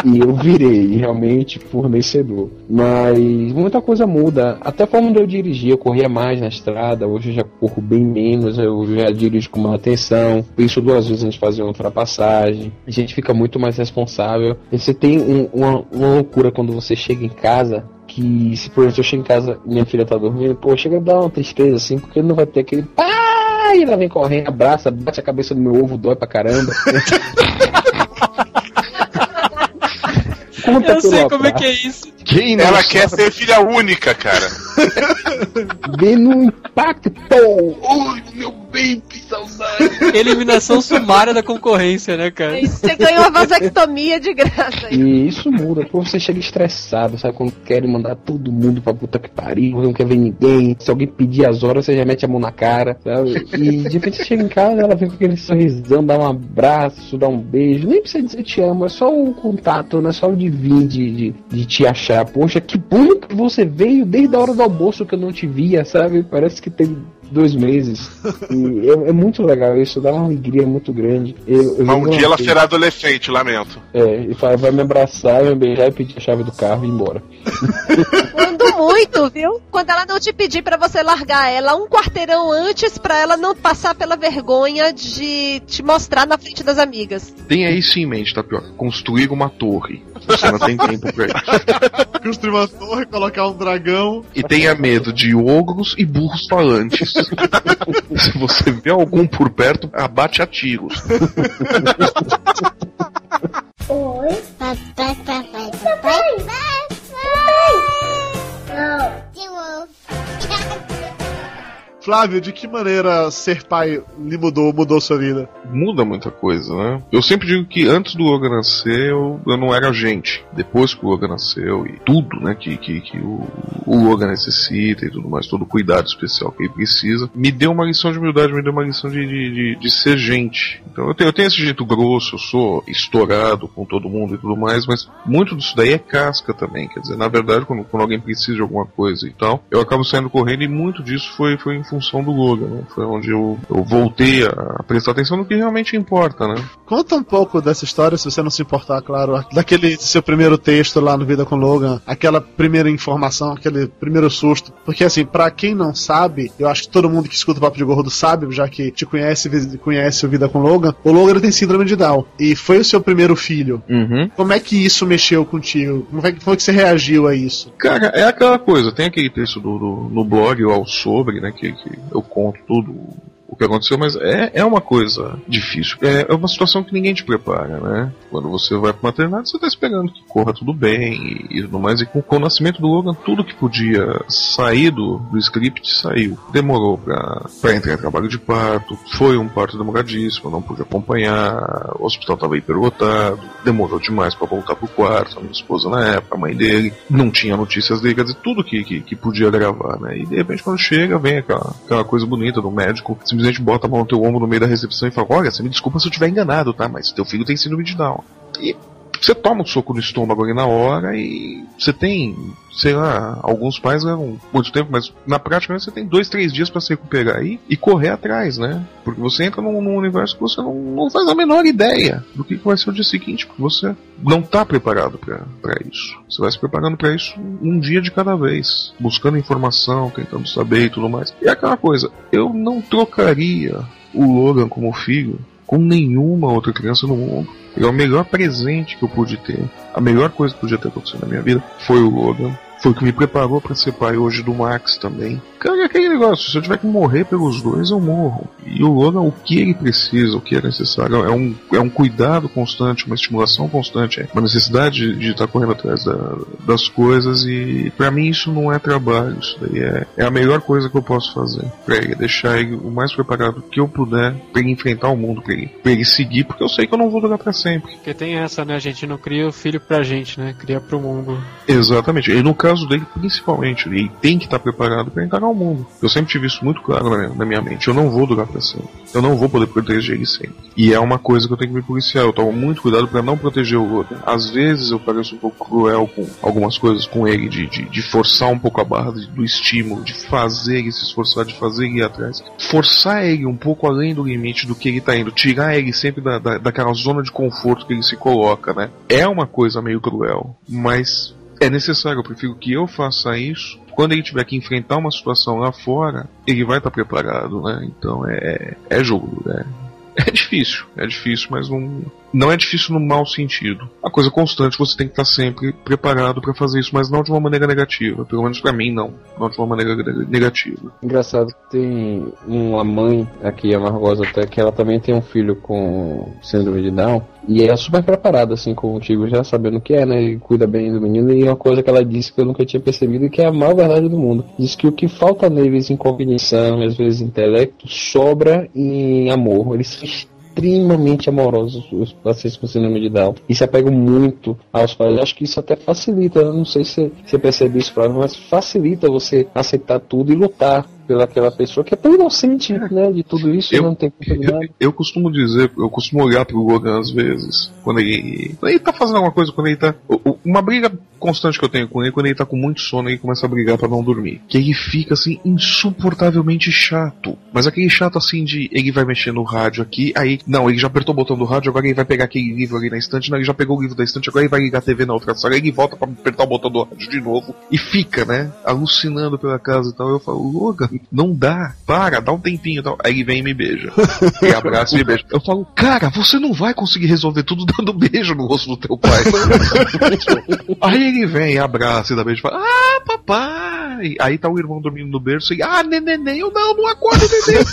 E eu virei realmente fornecedor. Mas muita coisa muda. Até a forma de eu dirigir, eu corria mais na estrada, hoje eu já corro bem menos, eu já dirijo com mais atenção. Isso duas vezes a gente fazia uma ultrapassagem. A gente fica muito mais responsável. E você tem um- uma, uma loucura quando você chega em casa que se por exemplo eu chego em casa minha filha tá dormindo, pô, chega a dar uma tristeza assim, porque não vai ter aquele pai, ela vem correndo, abraça, bate a cabeça no meu ovo, dói pra caramba. Conta Eu sei como é que é isso. Quem não Ela quer sabe? ser filha única, cara. Vem no impacto, ui, meu bem, que saudade. Eliminação sumária da concorrência, né, cara? Você ganhou uma vasectomia de graça. E isso muda, pô, você chega estressado, sabe? Quando querem mandar todo mundo pra puta que pariu, não quer ver ninguém. Se alguém pedir as horas, você já mete a mão na cara, sabe? E de repente você chega em casa, ela vem com aquele sorrisão, dá um abraço, dá um beijo. Nem precisa dizer te amo, é só o contato, não é só o de vir, de, de, de te achar. Poxa, que bom que você veio desde a hora do almoço que eu não te via, sabe? Parece que tem dois meses. E é, é muito legal isso, dá uma alegria muito grande. Eu, eu Mas um dia ela será adolescente, lamento. É, e fala, vai me abraçar, vai me beijar e pedir a chave do carro e ir embora. Quando muito, viu? Quando ela não te pedir pra você largar ela um quarteirão antes pra ela não passar pela vergonha de te mostrar na frente das amigas. Tenha isso em mente, Tapioca. Construir uma torre. Você não tem tempo pra isso. Construir uma torre, colocar um dragão. E tenha medo de ogros e burros falantes. Se você vê algum por perto, abate a tiros. Flávio, de que maneira ser pai lhe mudou, mudou sua vida? Muda muita coisa, né? Eu sempre digo que antes do Logan nascer, eu, eu não era gente. Depois que o Logan nasceu e tudo, né, que, que, que o, o Logan necessita e tudo mais, todo o cuidado especial que ele precisa, me deu uma lição de humildade, me deu uma lição de, de, de, de ser gente. Então eu tenho, eu tenho esse jeito grosso, eu sou estourado com todo mundo e tudo mais, mas muito disso daí é casca também. Quer dizer, na verdade, quando, quando alguém precisa de alguma coisa e tal, eu acabo saindo correndo e muito disso foi, foi em função do Logan, né? Foi onde eu, eu voltei a prestar atenção no que realmente importa, né? Conta um pouco dessa história, se você não se importar, claro, daquele seu primeiro texto lá no Vida com Logan, aquela primeira informação, aquele primeiro susto. Porque assim, pra quem não sabe, eu acho que todo mundo que escuta o Papo de Gordo sabe, já que te conhece, conhece o Vida com Logan, o Logan tem síndrome de Down. E foi o seu primeiro filho. Uhum. Como é que isso mexeu contigo? Como é que, como é que você reagiu a isso? Cara, é aquela coisa, tem aquele texto do, do- no blog ao sobre, né, que eu conto tudo o que aconteceu, mas é, é uma coisa difícil. É, é uma situação que ninguém te prepara, né? Quando você vai pra maternidade, você tá esperando que corra tudo bem e, e tudo mais. E com, com o nascimento do Logan, tudo que podia sair do, do script saiu. Demorou pra, pra entrar em trabalho de parto, foi um parto demoradíssimo, não pude acompanhar, o hospital tava hiperlotado, demorou demais pra voltar pro quarto, a minha esposa na época, a mãe dele, não tinha notícias dele, quer dizer, tudo que, que, que podia gravar, né? E de repente quando chega, vem aquela, aquela coisa bonita do médico, simplesmente bota a mão no teu ombro no meio da recepção e fala, olha, você me desculpa se eu estiver enganado, tá? Mas teu filho tem síndrome de Down. E você toma um soco no estômago ali na hora e você tem, sei lá, alguns pais levam muito tempo, mas na prática você tem dois, três dias pra se recuperar aí e correr atrás, né? Porque você entra num, num universo que você não, não faz a menor ideia do que, vai ser o dia seguinte, porque você não tá preparado pra isso. Você vai se preparando pra isso um dia de cada vez, buscando informação, tentando saber e tudo mais. E é aquela coisa, eu não trocaria o Logan como filho com nenhuma outra criança no mundo. É o melhor presente que eu pude ter. A melhor coisa que podia ter acontecido na minha vida foi o Logan. Foi o que me preparou para ser pai hoje do Max também. Cara, aquele negócio, se eu tiver que morrer pelos dois, eu morro. E o Logan, o que ele precisa, o que é necessário, é um, é um cuidado constante, uma estimulação constante, é uma necessidade de estar correndo atrás da- das coisas e para mim isso não é trabalho, isso daí é, é a melhor coisa que eu posso fazer pra ele, é deixar ele o mais preparado que eu puder pra ele enfrentar o mundo, pra ele, pra ele seguir, porque eu sei que eu não vou durar pra sempre. Porque tem essa, né? A gente não cria o filho pra gente, né? Cria pro mundo. Exatamente. E no caso dele, principalmente, ele tem que estar preparado para encarar o mundo. Eu sempre tive isso muito claro na minha, na minha mente. Eu não vou durar pra sempre. Eu não vou poder proteger ele sempre. E é uma coisa que eu tenho que me policiar. Eu tomo muito cuidado para não proteger o Logan. Às vezes eu pareço um pouco cruel com algumas coisas com ele, de, de, de forçar um pouco a barra de- do estímulo, de fazer ele se esforçar, de fazer ele ir atrás. Forçar ele um pouco além do limite do que ele tá indo. Tirar ele sempre da, da, daquela zona de conforto que ele se coloca, né? É uma coisa meio cruel. Mas é necessário, eu prefiro que eu faça isso. Quando ele tiver que enfrentar uma situação lá fora, ele vai estar preparado, né? Então é, é jogo, né? É difícil, é difícil, mas não, não é difícil no mau sentido. A coisa constante, você tem que estar sempre preparado para fazer isso, mas não de uma maneira negativa. Pelo menos para mim, não. Não de uma maneira neg- negativa. Engraçado que tem uma mãe aqui, a até, que ela também tem um filho com síndrome de Down. E é super preparada, assim, contigo, já sabendo o que é, né? E cuida bem do menino. E uma coisa que ela disse que eu nunca tinha percebido e que é a maior verdade do mundo. Diz que o que falta neles em cognição, às vezes intelecto, sobra em amor. Eles são extremamente amorosos, os pacientes com síndrome de Down. E se apegam muito aos pais. Eu acho que isso até facilita, eu não sei se você percebe isso, mas facilita você aceitar tudo e lutar pelaquela pessoa que é tão inocente, né, de tudo isso, Eu- não tem culpa de nada. Eu costumo dizer, eu costumo olhar pro Logan às vezes, quando ele, quando ele tá fazendo alguma coisa, quando ele tá. Uma briga constante que eu tenho com ele, quando ele tá com muito sono, ele começa a brigar pra não dormir. Que ele fica assim, insuportavelmente chato. Mas aquele chato assim de ele vai mexer no rádio aqui, aí. Não, ele já apertou o botão do rádio, agora ele vai pegar aquele livro ali na estante, não, ele já pegou o livro da estante, agora ele vai ligar a TV na outra sala, aí ele volta pra apertar o botão do rádio de novo e fica, né? Alucinando pela casa e tal. Eu falo, Logan, não dá, para, dá um tempinho e tal. Aí ele vem e me beija. E abraça e me beija. Eu falo, cara, você não vai conseguir resolver tudo dando beijo no rosto do teu pai. Aí ele vem, abraça e dá beijo e fala, ah, papai. Aí tá o irmão dormindo no berço e, ah, neném, eu não, não acordo, neném.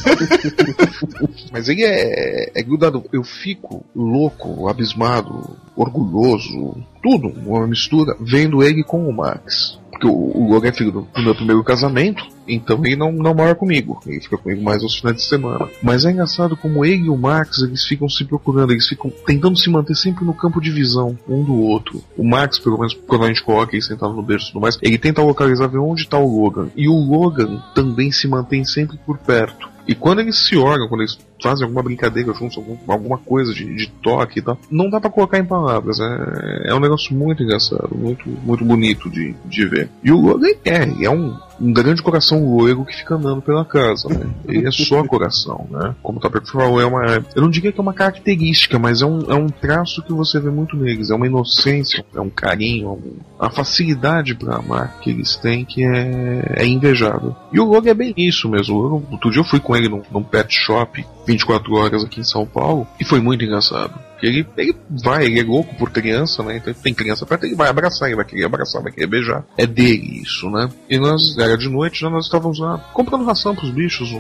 Mas ele é, é grudado. Eu fico louco, abismado, orgulhoso, tudo, uma mistura, vendo ele com o Max. Porque o, o Logan é filho do meu primeiro casamento. Então ele não, não mora comigo, ele fica comigo mais aos finais de semana. Mas é engraçado como ele e o Max, eles ficam se procurando, eles ficam tentando se manter sempre no campo de visão, um do outro. O Max, pelo menos quando a gente coloca ele sentado no berço e tudo mais, ele tenta localizar ver onde tá o Logan. E o Logan também se mantém sempre por perto. E quando eles se olham, quando eles fazem alguma brincadeira juntos, algum- alguma coisa de, de toque e tal, não dá pra colocar em palavras. É, é um negócio muito engraçado, muito, muito bonito de, de ver. E o Logan é, é um, um grande coração loiro que fica andando pela casa, né? Ele é só coração, né? Como o Tapete falou, é uma. Eu não diria que é uma característica, mas é um, é um traço que você vê muito neles. É uma inocência, é um carinho, é um- a facilidade pra amar que eles têm que é, é invejável. E o Logan é bem isso mesmo. Logan, outro dia eu fui com ele num, num pet shop 24 horas aqui em São Paulo e foi muito engraçado. Ele, ele vai, ele é louco por criança, né? Então tem criança perto, ele vai abraçar, ele vai querer abraçar, vai querer beijar. É dele isso, né? E nós, era de noite, já nós estávamos lá comprando ração pros bichos,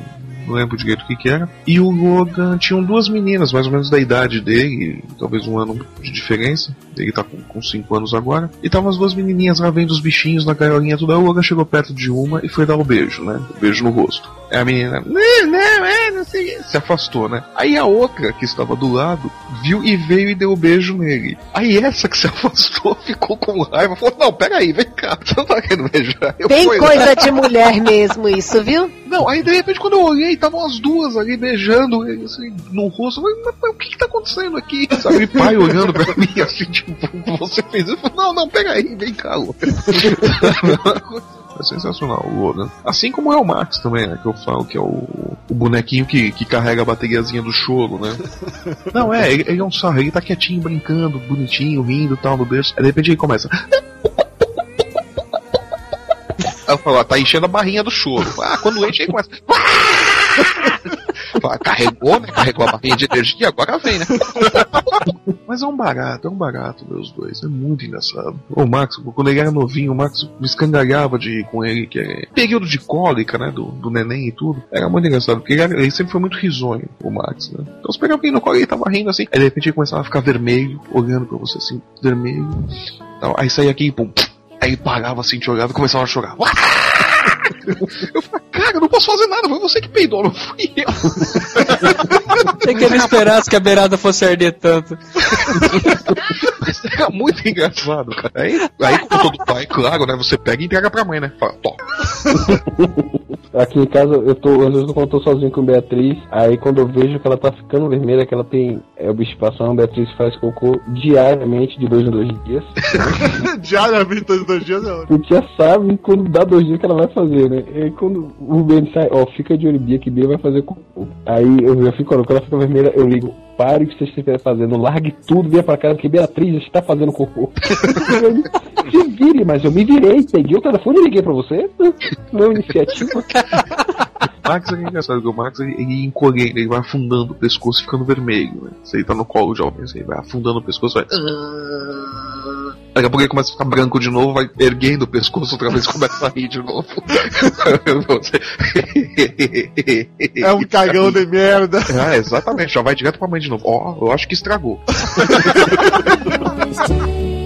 não- lembro direito o que que era. E o Logan tinham duas meninas, mais ou menos da idade dele, talvez um ano de diferença. Ele tá com 5 anos agora. E estavam as duas menininhas lá vendo os bichinhos na gaiolinha. Aí o Logan chegou perto de uma e foi dar o beijo, né? O beijo no rosto. Aí a menina, não, não, é, não sei. Se afastou, né? Aí a outra, que estava do lado, viu e veio e deu o beijo nele. Aí essa que se afastou ficou com raiva, falou: Não, peraí, vem cá, você não tá querendo beijar? Eu fui, coisa né? de mulher mesmo isso, viu? Não, aí de repente quando eu olhei, estavam as duas ali beijando assim, no rosto. Falei, mas, mas o que que tá acontecendo aqui? Sabe, e pai olhando pra mim assim, tipo, você fez isso? Não, não, pega aí, vem cá. É sensacional o Logan. Assim como é o Max também, né? Que eu falo que é o, o bonequinho que, que carrega a bateriazinha do choro, né? Não, é, ele, ele é um sarro, ele tá quietinho, brincando, bonitinho, rindo e tal, no berço. Aí de repente ele começa. Aí eu falo, ah, tá enchendo a barrinha do choro. Ah, quando enche, ele começa. Carregou, né? Carregou a barrinha de energia, agora vem, né? Mas é um barato, é um barato os dois. É muito engraçado. O Max, quando ele era novinho, o Max me escangalhava de ir com ele, que é período de cólica, né? Do, do neném e tudo. Era muito engraçado, porque ele, era- ele sempre foi muito risonho, o Max, né? Então você pegava ele no colo e ele tava rindo assim. Aí de repente ele começava a ficar vermelho, olhando pra você assim, vermelho. Tal. Aí saía aqui e pum. Aí parava assim, te olhava e começava a chorar. Eu falei, cara, eu não posso fazer nada, foi você que peidou, não fui eu. Tem que ele esperasse que a beirada fosse arder tanto. Mas era muito engraçado, cara. Aí, aí como todo pai, claro, né? Você pega e entrega pra mãe, né? Fala, toma. Aqui em casa, eu tô, às vezes quando eu tô sozinho com Beatriz, aí quando eu vejo que ela tá ficando vermelha, que ela tem é, o bicho passando, Beatriz faz cocô diariamente, de dois em dois dias. Diariamente, todos os dois dias é ótimo. Porque já sabe quando dá dois dias que ela vai fazer, né? E aí quando o Ben sai, ó, fica de olho Bia que Bia vai fazer cocô. Aí eu já fico, quando ela fica vermelha, eu ligo, pare o que você estiver fazendo, largue tudo, venha pra casa, que Beatriz está fazendo cocô. Se vire, mas eu me virei, peguei o telefone e liguei pra você. Não, iniciativa. Max é engraçado, porque o Max ele, encolhendo, ele vai afundando o pescoço e ficando vermelho, né? Você tá no colo de alguém, você vai afundando o pescoço, vai. Daqui a pouco ele começa a ficar branco de novo, vai erguendo o pescoço outra vez e começa a rir de novo. É um cagão de merda. Ah, exatamente, já vai direto pra mãe de novo. Ó, eu acho que estragou.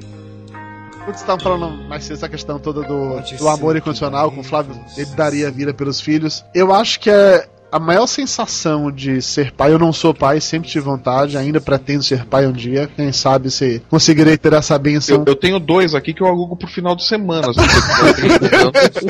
Quando você tava falando mais cedo essa questão toda do, do amor incondicional com o Flávio, ele daria a vida pelos filhos. Eu acho que é a maior sensação de ser pai, eu não sou pai, sempre tive vontade, ainda pretendo ser pai um dia. Quem sabe se conseguirei ter essa benção. Eu, eu tenho dois aqui que eu alugo pro final de semana.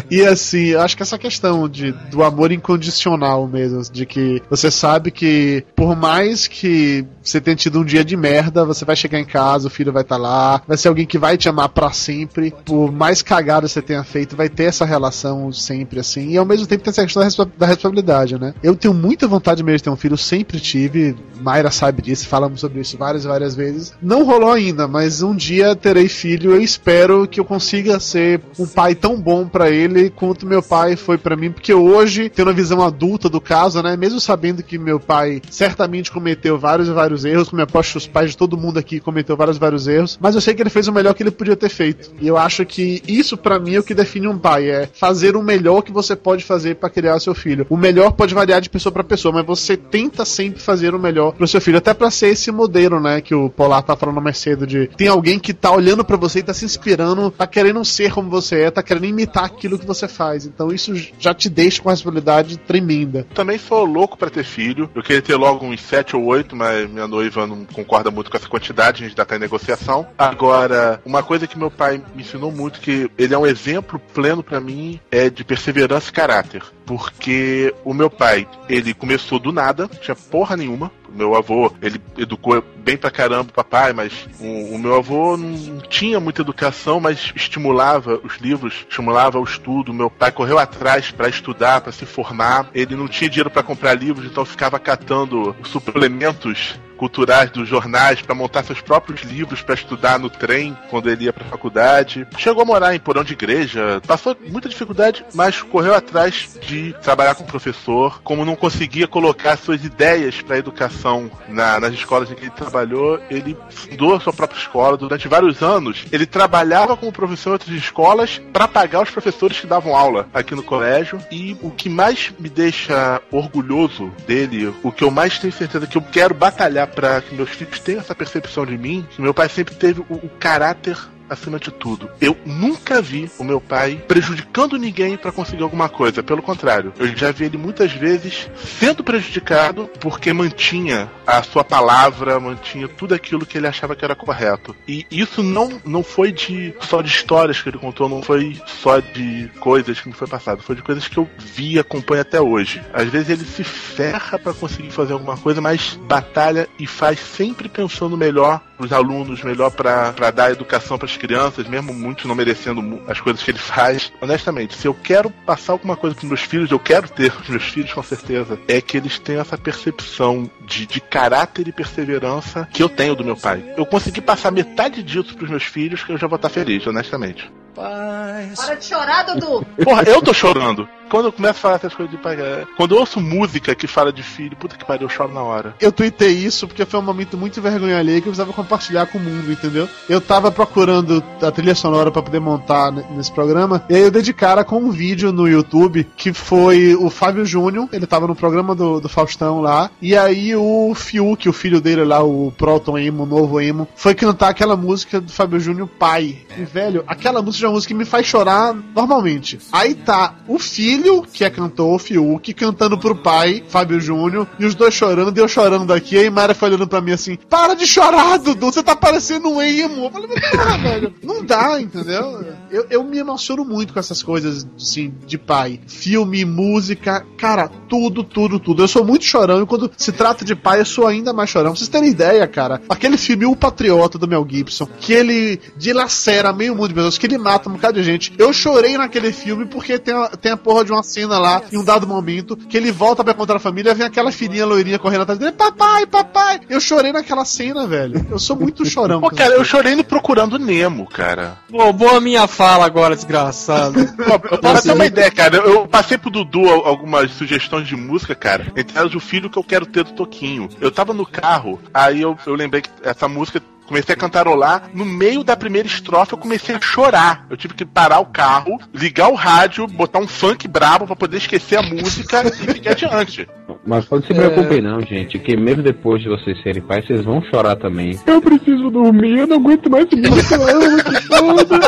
E assim, eu acho que essa questão de, do amor incondicional mesmo, de que você sabe que por mais que você tenha tido um dia de merda, você vai chegar em casa, o filho vai estar lá, vai ser alguém que vai te amar pra sempre, por mais cagada você tenha feito, vai ter essa relação sempre assim, e ao mesmo tempo tem essa questão da responsabilidade, né? Eu tenho muita vontade mesmo de ter um filho, sempre tive, Mayra sabe disso, falamos sobre isso várias várias vezes. Não rolou ainda, mas um dia terei filho, eu espero que eu consiga ser um pai tão bom pra ele quanto meu pai foi pra mim, porque hoje, tendo a visão adulta do caso, né, mesmo sabendo que meu pai certamente cometeu vários e vários erros, como eu aposto os pais de todo mundo aqui cometeu vários e vários erros, mas eu sei que ele fez o melhor que ele podia ter feito. E eu acho que isso pra mim é o que define um pai, é fazer o melhor que você pode fazer pra criar seu filho. O melhor pode variar de pessoa pra pessoa, mas você tenta sempre fazer o melhor pro seu filho, até pra ser esse modelo, né, que o Polar tá falando mais cedo de tem alguém que tá olhando pra você e tá se inspirando, tá querendo ser como você é, tá querendo imitar aquilo que você faz. Então isso já te deixa com uma responsabilidade tremenda. Também sou louco pra ter filho. Eu queria ter logo uns 7 ou 8, mas minha noiva não concorda muito com essa quantidade, a gente ainda tá em negociação. Agora, uma coisa que meu pai me ensinou muito, que ele é um exemplo pleno pra mim, é de perseverança e caráter. Porque o meu pai, ele começou do nada, tinha porra nenhuma. Meu avô, ele educou bem pra caramba o papai, mas o, o meu avô não tinha muita educação, mas estimulava os livros, estimulava o estudo. Meu pai correu atrás pra estudar, pra se formar. Ele não tinha dinheiro pra comprar livros, então ficava catando suplementos culturais dos jornais para montar seus próprios livros para estudar no trem quando ele ia para faculdade. Chegou a morar em porão de igreja, passou muita dificuldade, mas correu atrás de trabalhar com professor. Como não conseguia colocar suas ideias para educação na- nas escolas em que ele trabalhou, ele fundou a sua própria escola. Durante vários anos, ele trabalhava como professor em outras escolas para pagar os professores que davam aula aqui no colégio. E o que mais me deixa orgulhoso dele, o que eu mais tenho certeza que eu quero batalhar para que meus filhos tenham essa percepção de mim, que meu pai sempre teve o, o caráter acima de tudo. Eu nunca vi o meu pai prejudicando ninguém para conseguir alguma coisa. Pelo contrário, eu já vi ele muitas vezes sendo prejudicado porque mantinha a sua palavra, mantinha tudo aquilo que ele achava que era correto. E isso não, não foi de só de histórias que ele contou, não foi só de coisas que me foi passado, foi de coisas que eu vi e acompanho até hoje. Às vezes ele se ferra para conseguir fazer alguma coisa, mas batalha e faz sempre pensando melhor pros alunos, melhor para dar educação para as crianças, mesmo muitos não merecendo as coisas que ele faz. Honestamente, se eu quero passar alguma coisa pros meus filhos, eu quero ter os meus filhos com certeza, é que eles tenham essa percepção de, de caráter e perseverança que eu tenho do meu pai. Eu consegui passar metade disso pros meus filhos, que eu já vou estar feliz, honestamente. Para de chorar, Dudu! Porra, eu tô chorando. Quando eu começo a falar essas coisas de pai, é, quando eu ouço música que fala de filho, puta que pariu, eu choro na hora. Eu tuitei isso porque foi um momento muito vergonha alheia que eu precisava compartilhar com o mundo, entendeu? Eu tava procurando a trilha sonora pra poder montar ne- nesse programa, e aí eu dei de cara com um vídeo no YouTube que foi o Fábio Júnior, ele tava no programa do, do Faustão lá, e aí o Fiuk, o filho dele lá, o Proton Emo, o novo Emo, foi cantar aquela música do Fábio Júnior, Pai. E, velho, aquela música é uma música que me faz chorar normalmente. Aí tá o filho, que é cantor, Fiuk, cantando pro pai, Fábio Júnior, e os dois chorando, e eu chorando daqui, aí Mara foi olhando pra mim assim, para de chorar, Dudu, você tá parecendo um emo. Eu falei, porra, velho, não dá, entendeu? Eu, eu me emociono muito com essas coisas, assim, de pai. Filme, música, cara, tudo, tudo, tudo. Eu sou muito chorão, e quando se trata de pai, eu sou ainda mais chorão. Pra vocês terem ideia, cara, aquele filme O Patriota, do Mel Gibson, que ele dilacera meio mundo de pessoas, que ele mata um bocado de gente. Eu chorei naquele filme porque tem a, tem a porra de uma cena lá, em um dado momento, que ele volta pra encontrar a família, vem aquela filhinha loirinha correndo atrás dele, papai, papai. Eu chorei naquela cena, velho. Eu sou muito chorão. Pô, cara, eu chorei no Procurando Nemo, cara. Roubou a minha fala agora, desgraçado. Pra ter uma ideia, cara, eu passei pro Dudu al- algumas sugestões de música, cara. Entre elas, o filho que eu quero ter do Toquinho. Eu tava no carro, aí eu, eu lembrei que essa música. Comecei a cantarolar, no meio da primeira estrofe eu comecei a chorar. Eu tive que parar o carro, ligar o rádio, botar um funk brabo pra poder esquecer a música e seguir adiante. Mas pode se preocupem não, gente, que mesmo depois de vocês serem pais, vocês vão chorar também. Eu preciso dormir, eu não aguento mais música, eu amo que foda.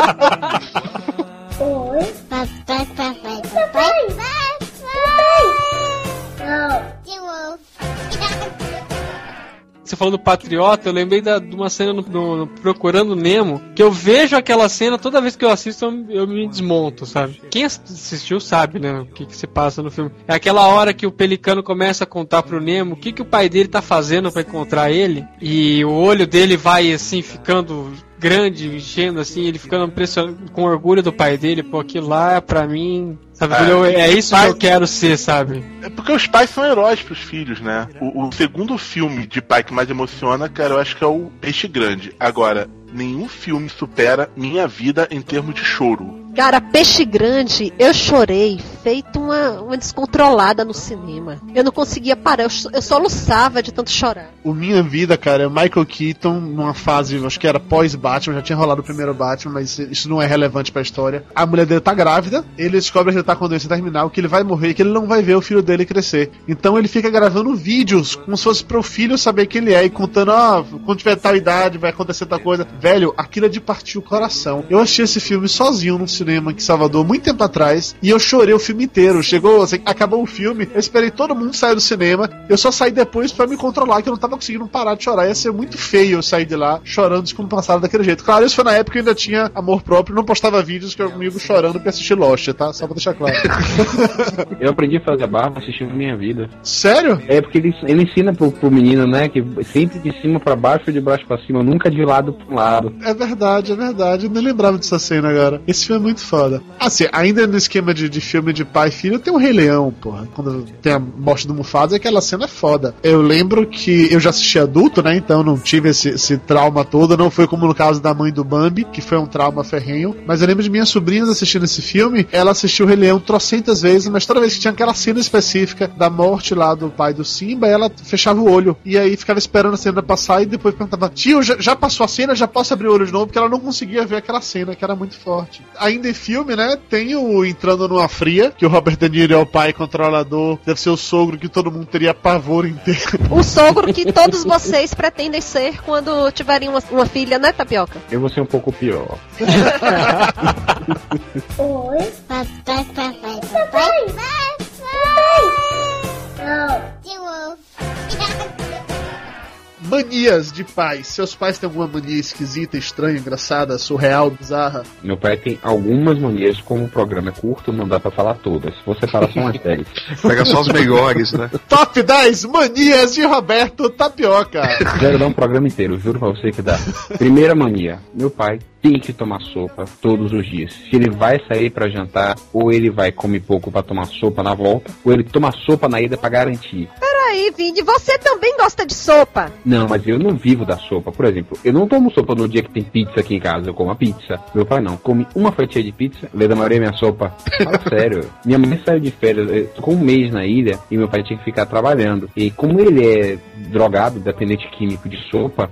Oi, papai, papai, papai, papai. Você falou do Patriota, eu lembrei da- de uma cena no, no- no Procurando Nemo, que eu vejo aquela cena, toda vez que eu assisto, eu, eu me desmonto, sabe? Quem ass- assistiu sabe, né, o que, que se passa no filme. É aquela hora que o Pelicano começa a contar pro Nemo o que, que o pai dele tá fazendo pra encontrar ele, e o olho dele vai, assim, ficando grande, enchendo assim, ele ficando impressionado com orgulho do pai dele, pô, aquilo lá, pra mim, sabe, É. eu- é isso que eu quero ser, sabe? É porque os pais são heróis pros filhos, né? O, o segundo filme de pai que mais emociona, cara, eu acho que é o Peixe Grande. Agora, nenhum filme supera Minha Vida em termos de choro. Cara, Peixe Grande, eu chorei, feito uma, uma descontrolada no cinema. Eu não conseguia parar, eu, eu soluçava de tanto chorar. O Minha Vida, cara, é Michael Keaton numa fase, acho que era pós-Batman, já tinha rolado o primeiro Batman, mas isso não é relevante pra história. A mulher dele tá grávida, ele descobre que ele tá com doença terminal, que ele vai morrer que ele não vai ver o filho dele crescer. Então ele fica gravando vídeos, como se fosse pro filho saber quem ele é, e contando, ó, quando tiver tal idade, vai acontecer tal coisa. Velho, aquilo é de partir o coração. Eu assisti esse filme sozinho num cinema aqui em Salvador, muito tempo atrás, e eu chorei o filme inteiro. Chegou, assim, acabou o filme, eu esperei todo mundo sair do cinema, eu só saí depois pra me controlar, que eu não tava conseguindo parar de chorar. Ia ser muito feio eu sair de lá chorando descompassado daquele jeito. Claro, isso foi na época que eu ainda tinha amor próprio, não postava vídeos que eu comigo chorando pra assistir Lost, tá? Só pra deixar claro. Eu aprendi a fazer barba assistindo Minha Vida. Sério? É porque ele, ele ensina pro, pro menino, né, que sempre de cima pra baixo ou de baixo pra cima, nunca de lado pra um lado. É verdade, é verdade. Eu nem lembrava dessa cena agora. Esse filme é muito foda. Assim, ainda no esquema de, de filme de pai e filho, tem o Rei Leão, porra. Quando tem a morte do Mufasa, aquela cena é foda. Eu lembro que eu já assisti adulto, né? Então não tive esse, esse trauma todo. Não foi como no caso da mãe do Bambi, que foi um trauma ferrenho. Mas eu lembro de minhas sobrinhas assistindo esse filme. Ela assistiu o Rei Leão trocentas vezes, mas toda vez que tinha aquela cena específica da morte lá do pai do Simba, ela fechava o olho. E aí ficava esperando a cena passar e depois perguntava: Tio, já, já passou a cena? Já posso abrir o olho de novo? Porque ela não conseguia ver aquela cena, que era muito forte. Ainda em filme, né? Tem o Entrando numa Fria, que o Robert De Niro é o pai controlador, deve ser o sogro que todo mundo teria pavor inteiro. O sogro que todos vocês pretendem ser quando tiverem uma, uma filha, né, Tapioca? Eu vou ser um pouco pior. Oi, papai, papai, papai, papai. Não, de novo. Manias de pais. Seus pais têm alguma mania esquisita, estranha, engraçada, surreal, bizarra? Meu pai tem algumas manias, como o programa é curto, não dá pra falar todas. Vou separar só umas 10. Pega só os melhores, né? Top 10 manias de Roberto Tapioca. Quero dar um programa inteiro, juro pra você que dá. Primeira mania: meu pai tem que tomar sopa todos os dias. Se ele vai sair pra jantar, ou ele vai comer pouco pra tomar sopa na volta, ou ele toma sopa na ida pra garantir. Peraí, Vini, você também gosta de sopa? Não, mas eu não vivo da sopa. Por exemplo, eu não tomo sopa no dia que tem pizza aqui em casa, eu como a pizza. Meu pai não. Come uma fatia de pizza, lê da maioria minha sopa. Fala sério. Minha mãe saiu de férias, eu ficou um mês na ilha e meu pai tinha que ficar trabalhando. E como ele é drogado, dependente químico de sopa,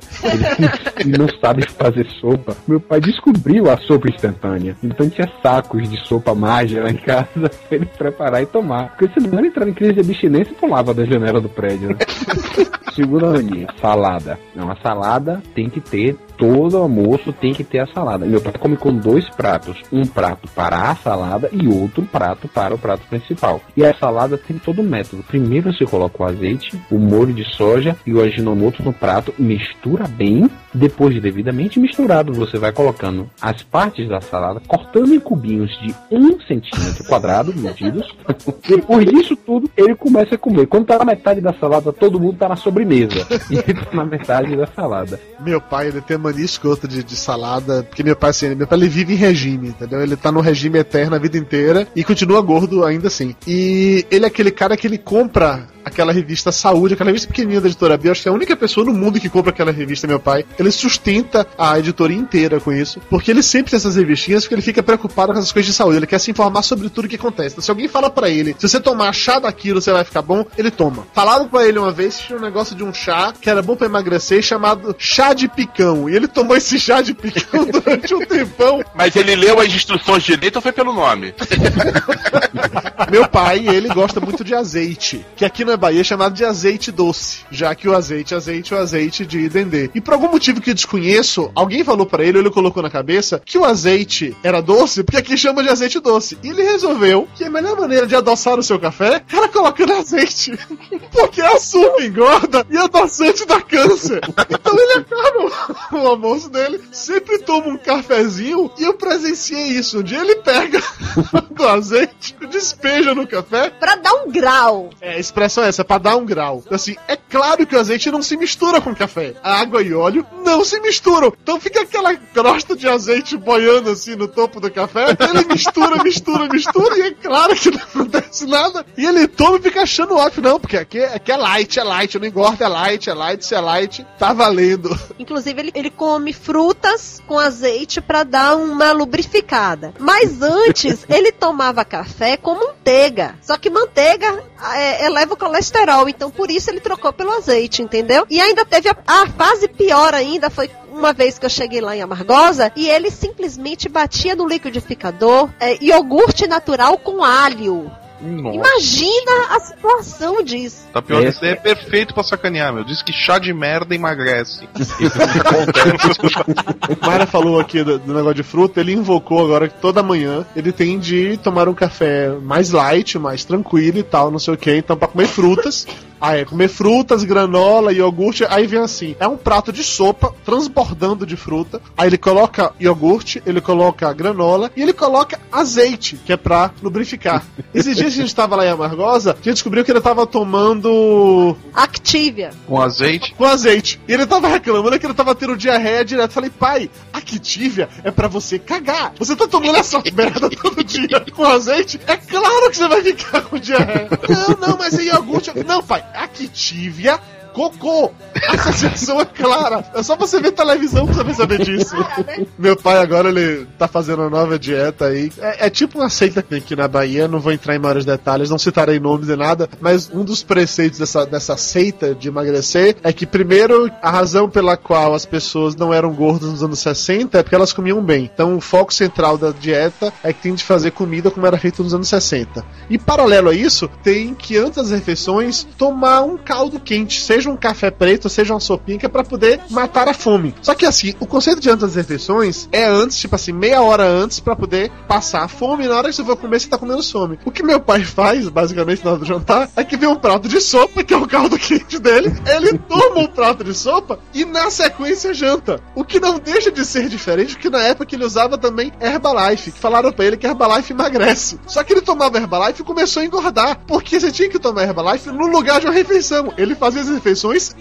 ele não sabe fazer sopa. Meu pai descobriu a sopa instantânea. Então tinha sacos de sopa mágica lá em casa pra ele preparar e tomar. Porque senão ele entrava em crise de abstinência e pulava da janela do prédio. Né? Segunda mania, salada. Não, a salada tem que ter, todo almoço tem que ter a salada. Meu pai come com dois pratos. Um prato para a salada e outro prato para o prato principal. E a salada tem todo o método. Primeiro você coloca o azeite, o molho de soja e o aginomoto no prato, mistura bem. Depois de devidamente misturado, você vai colocando as partes da salada, cortando em cubinhos de um centímetro quadrado, medidos. Depois disso tudo, ele começa a comer. Quando tá na metade da salada, todo mundo tá na sobremesa. E ele tá na metade da salada. Meu pai, ele tem mania escrota de, de salada, porque meu pai, assim, meu pai ele vive em regime, entendeu? Ele tá no regime eterno a vida inteira e continua gordo ainda assim. E ele é aquele cara que ele compra aquela revista Saúde, aquela revista pequenininha da editora Bio, acho que é a única pessoa no mundo que compra aquela revista, meu pai. Ele sustenta a editoria inteira com isso, porque ele sempre tem essas revistinhas porque ele fica preocupado com essas coisas de saúde, ele quer se informar sobre tudo que acontece. Então, se alguém fala para ele, se você tomar chá daquilo, você vai ficar bom, ele toma. Falaram para ele uma vez que tinha um negócio de um chá que era bom para emagrecer, chamado chá de picão. E ele tomou esse chá de picão durante um tempão. Mas ele leu as instruções direito ou foi pelo nome? Meu pai, ele gosta muito de azeite, que aqui na Bahia é chamado de azeite doce, já que o azeite, azeite é o azeite de dendê. E por algum motivo que eu desconheço, alguém falou pra ele, ou ele colocou na cabeça, que o azeite era doce, porque aqui chama de azeite doce. E ele resolveu que a melhor maneira de adoçar o seu café era colocando azeite. Porque açúcar engorda e adoçante dá câncer. Então ele acaba o almoço dele, sempre toma um cafezinho e eu presenciei isso. Um dia ele pega do azeite, despeja no café. Pra dar um grau. É, a expressão é essa, pra dar um grau. Assim, é claro que o azeite não se mistura com café. A água e óleo não se misturam. Então fica aquela crosta de azeite boiando assim no topo do café. Ele mistura, mistura, mistura e é claro que não acontece nada. E ele toma e fica achando ótimo. Não, porque aqui, aqui é light, é light, não engorda, é light, é light, se é light, tá valendo. Inclusive, ele, ele come frutas com azeite pra dar uma lubrificada. Mas antes, ele tomava café com manteiga. Só que manteiga é, eleva o colesterol, então por isso ele trocou pelo azeite, entendeu? E ainda teve a, a fase pior ainda, foi uma vez que eu cheguei lá em Amargosa e ele simplesmente batia no liquidificador é, iogurte natural com alho. Nossa. Imagina a situação disso. Tá pior isso daí é perfeito pra sacanear, meu. Diz que chá de merda emagrece. Mara falou aqui do, do negócio de fruta, ele invocou agora que toda manhã ele tem de tomar um café mais light, mais tranquilo e tal, não sei o que. Então, pra comer frutas. Ah, é comer frutas, granola, iogurte. Aí vem assim: é um prato de sopa transbordando de fruta. Aí ele coloca iogurte, ele coloca granola e ele coloca azeite, que é pra lubrificar. Esses dias que a gente tava lá em Amargosa, a gente descobriu que ele tava tomando Activia. Com azeite. com azeite. E ele tava reclamando que ele tava tendo diarreia direto. Falei, pai, Activia é pra você cagar. Você tá tomando essa merda todo dia com azeite? É claro que você vai ficar com diarreia. Não, não, mas é iogurte. Não, pai, Activia. Cocô! A associação é clara. É só você ver televisão pra você saber disso. Meu pai agora ele tá fazendo uma nova dieta aí. É, é tipo uma seita aqui na Bahia. Não vou entrar em maiores detalhes, não citarei nomes nem nada. Mas um dos preceitos dessa, dessa seita de emagrecer é que, primeiro, a razão pela qual as pessoas não eram gordas nos anos 60 é porque elas comiam bem. Então, o foco central da dieta é que tem de fazer comida como era feito nos anos 60. E, paralelo a isso, tem que, antes das refeições, tomar um caldo quente, seja um café preto, seja uma sopinha, é pra poder matar a fome. Só que, assim, o conceito de antes das refeições é antes, tipo assim, meia hora antes, pra poder passar a fome. E na hora que você for comer, você tá comendo fome. O que meu pai faz, basicamente, na hora do jantar, é que vem um prato de sopa, que é o caldo quente dele. Ele toma um prato de sopa e, na sequência, janta. O que não deixa de ser diferente, porque na época ele usava também Herbalife, que falaram pra ele que Herbalife emagrece. Só que ele tomava Herbalife e começou a engordar, porque você tinha que tomar Herbalife no lugar de uma refeição. Ele fazia as refeições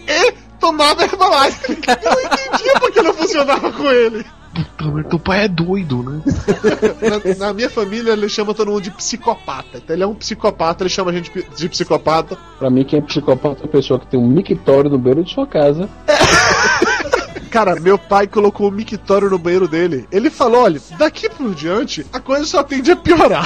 e tomava Herbalife. Eu não entendia porque não funcionava com ele. Puta, mas teu pai é doido, né? Na, na minha família, ele chama todo mundo de psicopata. Então ele é um psicopata, ele chama a gente de psicopata. Pra mim, quem é psicopata é a pessoa que tem um mictório no beiro de sua casa. Cara, meu pai colocou um mictório no banheiro dele. Ele falou: olha, daqui por diante, a coisa só tende a piorar.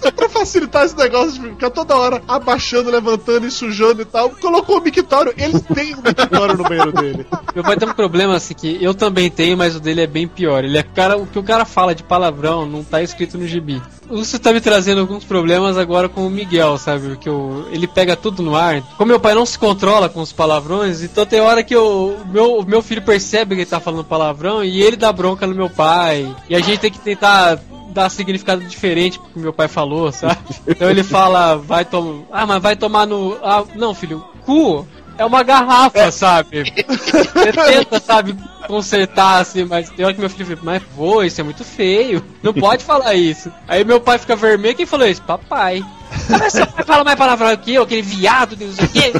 Só pra facilitar esse negócio de ficar toda hora abaixando, levantando e sujando e tal, colocou o mictório. Ele tem um mictório no banheiro dele. Meu pai tem um problema assim que eu também tenho, mas o dele é bem pior. Ele é cara, o que o cara fala de palavrão não tá escrito no gibi. Isso tá me trazendo alguns problemas agora com o Miguel, sabe? Que eu, ele pega tudo no ar. Como meu pai não se controla com os palavrões, então tem hora que eu, o meu, o meu filho percebe que ele tá falando palavrão e ele dá bronca no meu pai. E a gente tem que tentar dar significado diferente pro que meu pai falou, sabe? Então ele fala, vai tomar. Ah, mas vai tomar no. Ah, não, filho, cu é uma garrafa, sabe? Você tenta, sabe, consertar assim, mas tem hora que meu filho fala, mas pô, isso é muito feio. Não pode falar isso. Aí meu pai fica vermelho, quem falou isso? Papai. Mas você fala mais palavrão que eu, aquele viado, não sei o quê.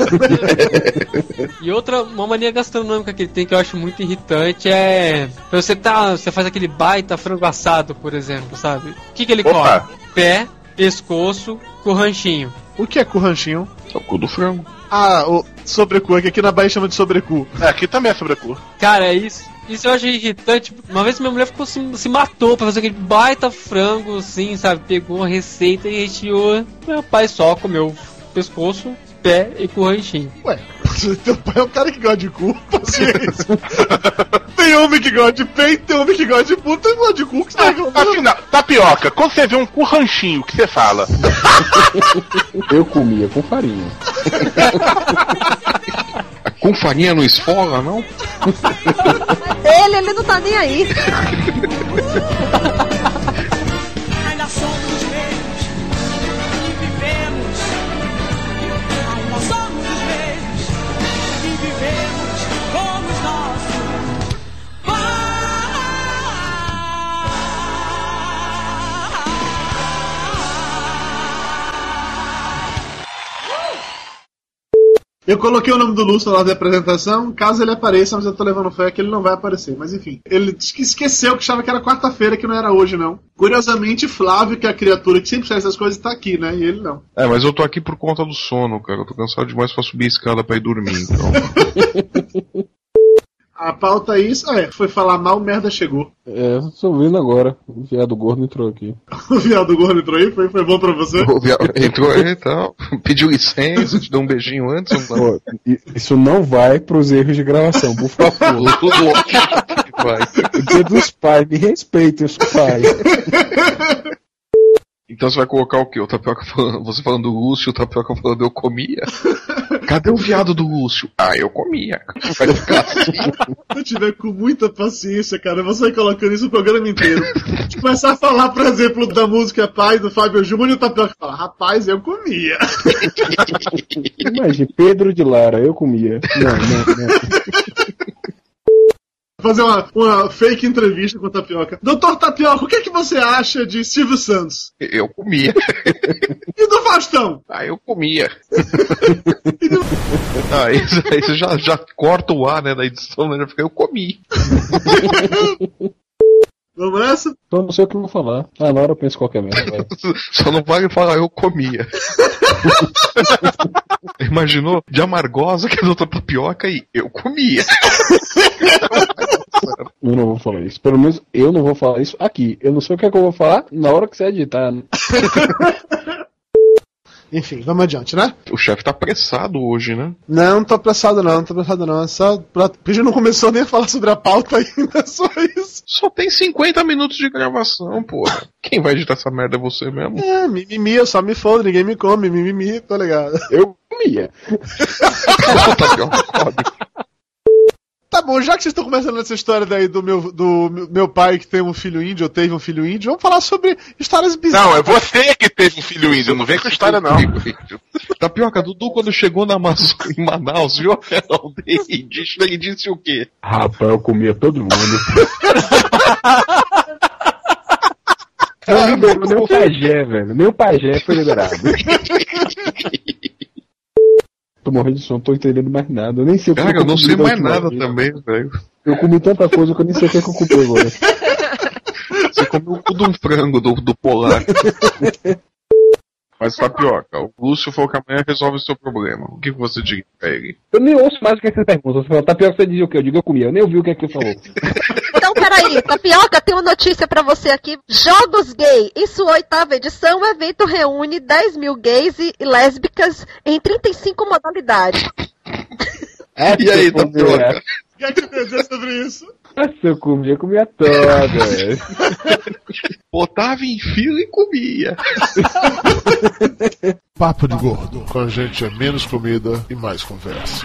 E outra, uma mania gastronômica que ele tem que eu acho muito irritante é. Você tá. Você faz aquele baita frango assado, por exemplo, sabe? O que, que ele Opa. come? Pé, pescoço, com ranchinho. O que é cu ranchinho? É o cu do frango. Ah, o sobrecu, é que aqui na Bahia chama de sobrecu. É, aqui também é sobrecu. Cara, é isso. Isso eu acho irritante. Uma vez minha mulher ficou se, se matou pra fazer aquele baita frango, assim, sabe? Pegou uma receita e recheou. Meu pai só comeu pescoço, pé e com ranchinho. Ué, teu pai é um cara que gosta de cu, paciência. Tem homem que gosta de peito, tem homem que gosta de puta, tem gosta de cu que você tá reclamando. Afinal, tapioca, quando você vê um cu ranchinho, o que você fala? Eu comia com farinha. Com farinha não esfola, não? Ele, ele não tá nem aí. Eu coloquei o nome do Lúcio lá da apresentação, caso ele apareça, mas eu tô levando fé que ele não vai aparecer. Mas enfim, ele esqueceu que achava que era quarta-feira, que não era hoje, não. Curiosamente, Flávio, que é a criatura que sempre faz essas coisas, tá aqui, né? E ele não. É, mas eu tô aqui por conta do sono, cara. Eu tô cansado demais pra subir a escada pra ir dormir, então. A pauta é isso, é, foi falar mal, merda chegou. É, eu tô ouvindo agora. O viado gordo entrou aqui. O viado gordo entrou aí, foi, foi bom pra você? O viado entrou aí e tal, pediu licença, te deu um beijinho antes. Pô, i- isso não vai pros erros de gravação, por favor. Vai. O dia dos pais, me respeitem os pais. Então você vai colocar o quê? O Tapioca falando, você falando do Lúcio, o Tapioca falando eu comia? Cadê o viado do Lúcio? Ah, eu comia. Vai ficar assim. Se eu tiver com muita paciência, cara, você vai colocando isso o programa inteiro. Começar a falar, por exemplo, da música Paz do Fábio Júnior e o Tapioca fala, rapaz, eu comia. Imagina, Pedro de Lara, eu comia. Não, não, não. Fazer uma, uma fake entrevista com o Tapioca. Doutor Tapioca, o que, é que você acha de Silvio Santos? Eu comia. E do Faustão? Ah, eu comia. ah, isso você já, já corta o ar, né, da edição, né? Eu comi. Vamos nessa? Então não sei o que eu vou falar. Ah, na hora eu penso qualquer merda. Só não vale falar eu comia. Imaginou? De amargosa que é doutor tapioca e eu comia. Eu não vou falar isso. Pelo menos eu não vou falar isso aqui. Eu não sei o que é que eu vou falar na hora que você editar. né? Enfim, vamos adiante, né? O chefe tá apressado hoje, né? Não, não tô apressado não, não tô apressado não. É só pra... Porque a gente não começou nem a falar sobre a pauta ainda, só isso. Só tem 50 minutos de gravação, porra. Quem vai editar essa merda é você mesmo? É, mimimi, eu só me fodo, ninguém me come, mimimi, tá ligado? Eu comia. Tá bom, já que vocês estão começando essa história daí do meu, do meu- pai que tem um filho índio, ou teve um filho índio, vamos falar sobre histórias bizarras. Não, é você que teve um filho índio, não vem com história não. Tapioca, Dudu, quando chegou na Amazônia, em Manaus, viu aquela aldeia indígena, ele disse o quê? Rapaz, eu comia todo mundo. Não liberou nem o pajé, velho. Nem o pajé foi liberado. tô morrendo de sono, tô entendendo mais nada. Eu nem sei o que Cara, eu não comi sei mais nada vez. também, velho. Eu comi tanta coisa que eu nem sei o que, é que eu comi agora. Você comeu o cu de um frango do, do polar. Mas tapioca, o Lúcio falou que amanhã resolve o seu problema. O que que você diz pra ele? Eu nem ouço mais o que, é que você pergunta. Você fala, tá pior que você dizia o quê? Eu digo eu comia. Eu nem ouvi o que é que você falou. Peraí, Tapioca, tem uma notícia pra você aqui. Jogos Gay, em sua oitava edição, o evento reúne 10 mil gays e lésbicas em 35 modalidades. É, E aí, tapioca? O que é que você quer dizer sobre isso? Se eu comia, eu comia toda. Botava em fila e comia. Papo de gordo. Com a gente é menos comida e mais conversa.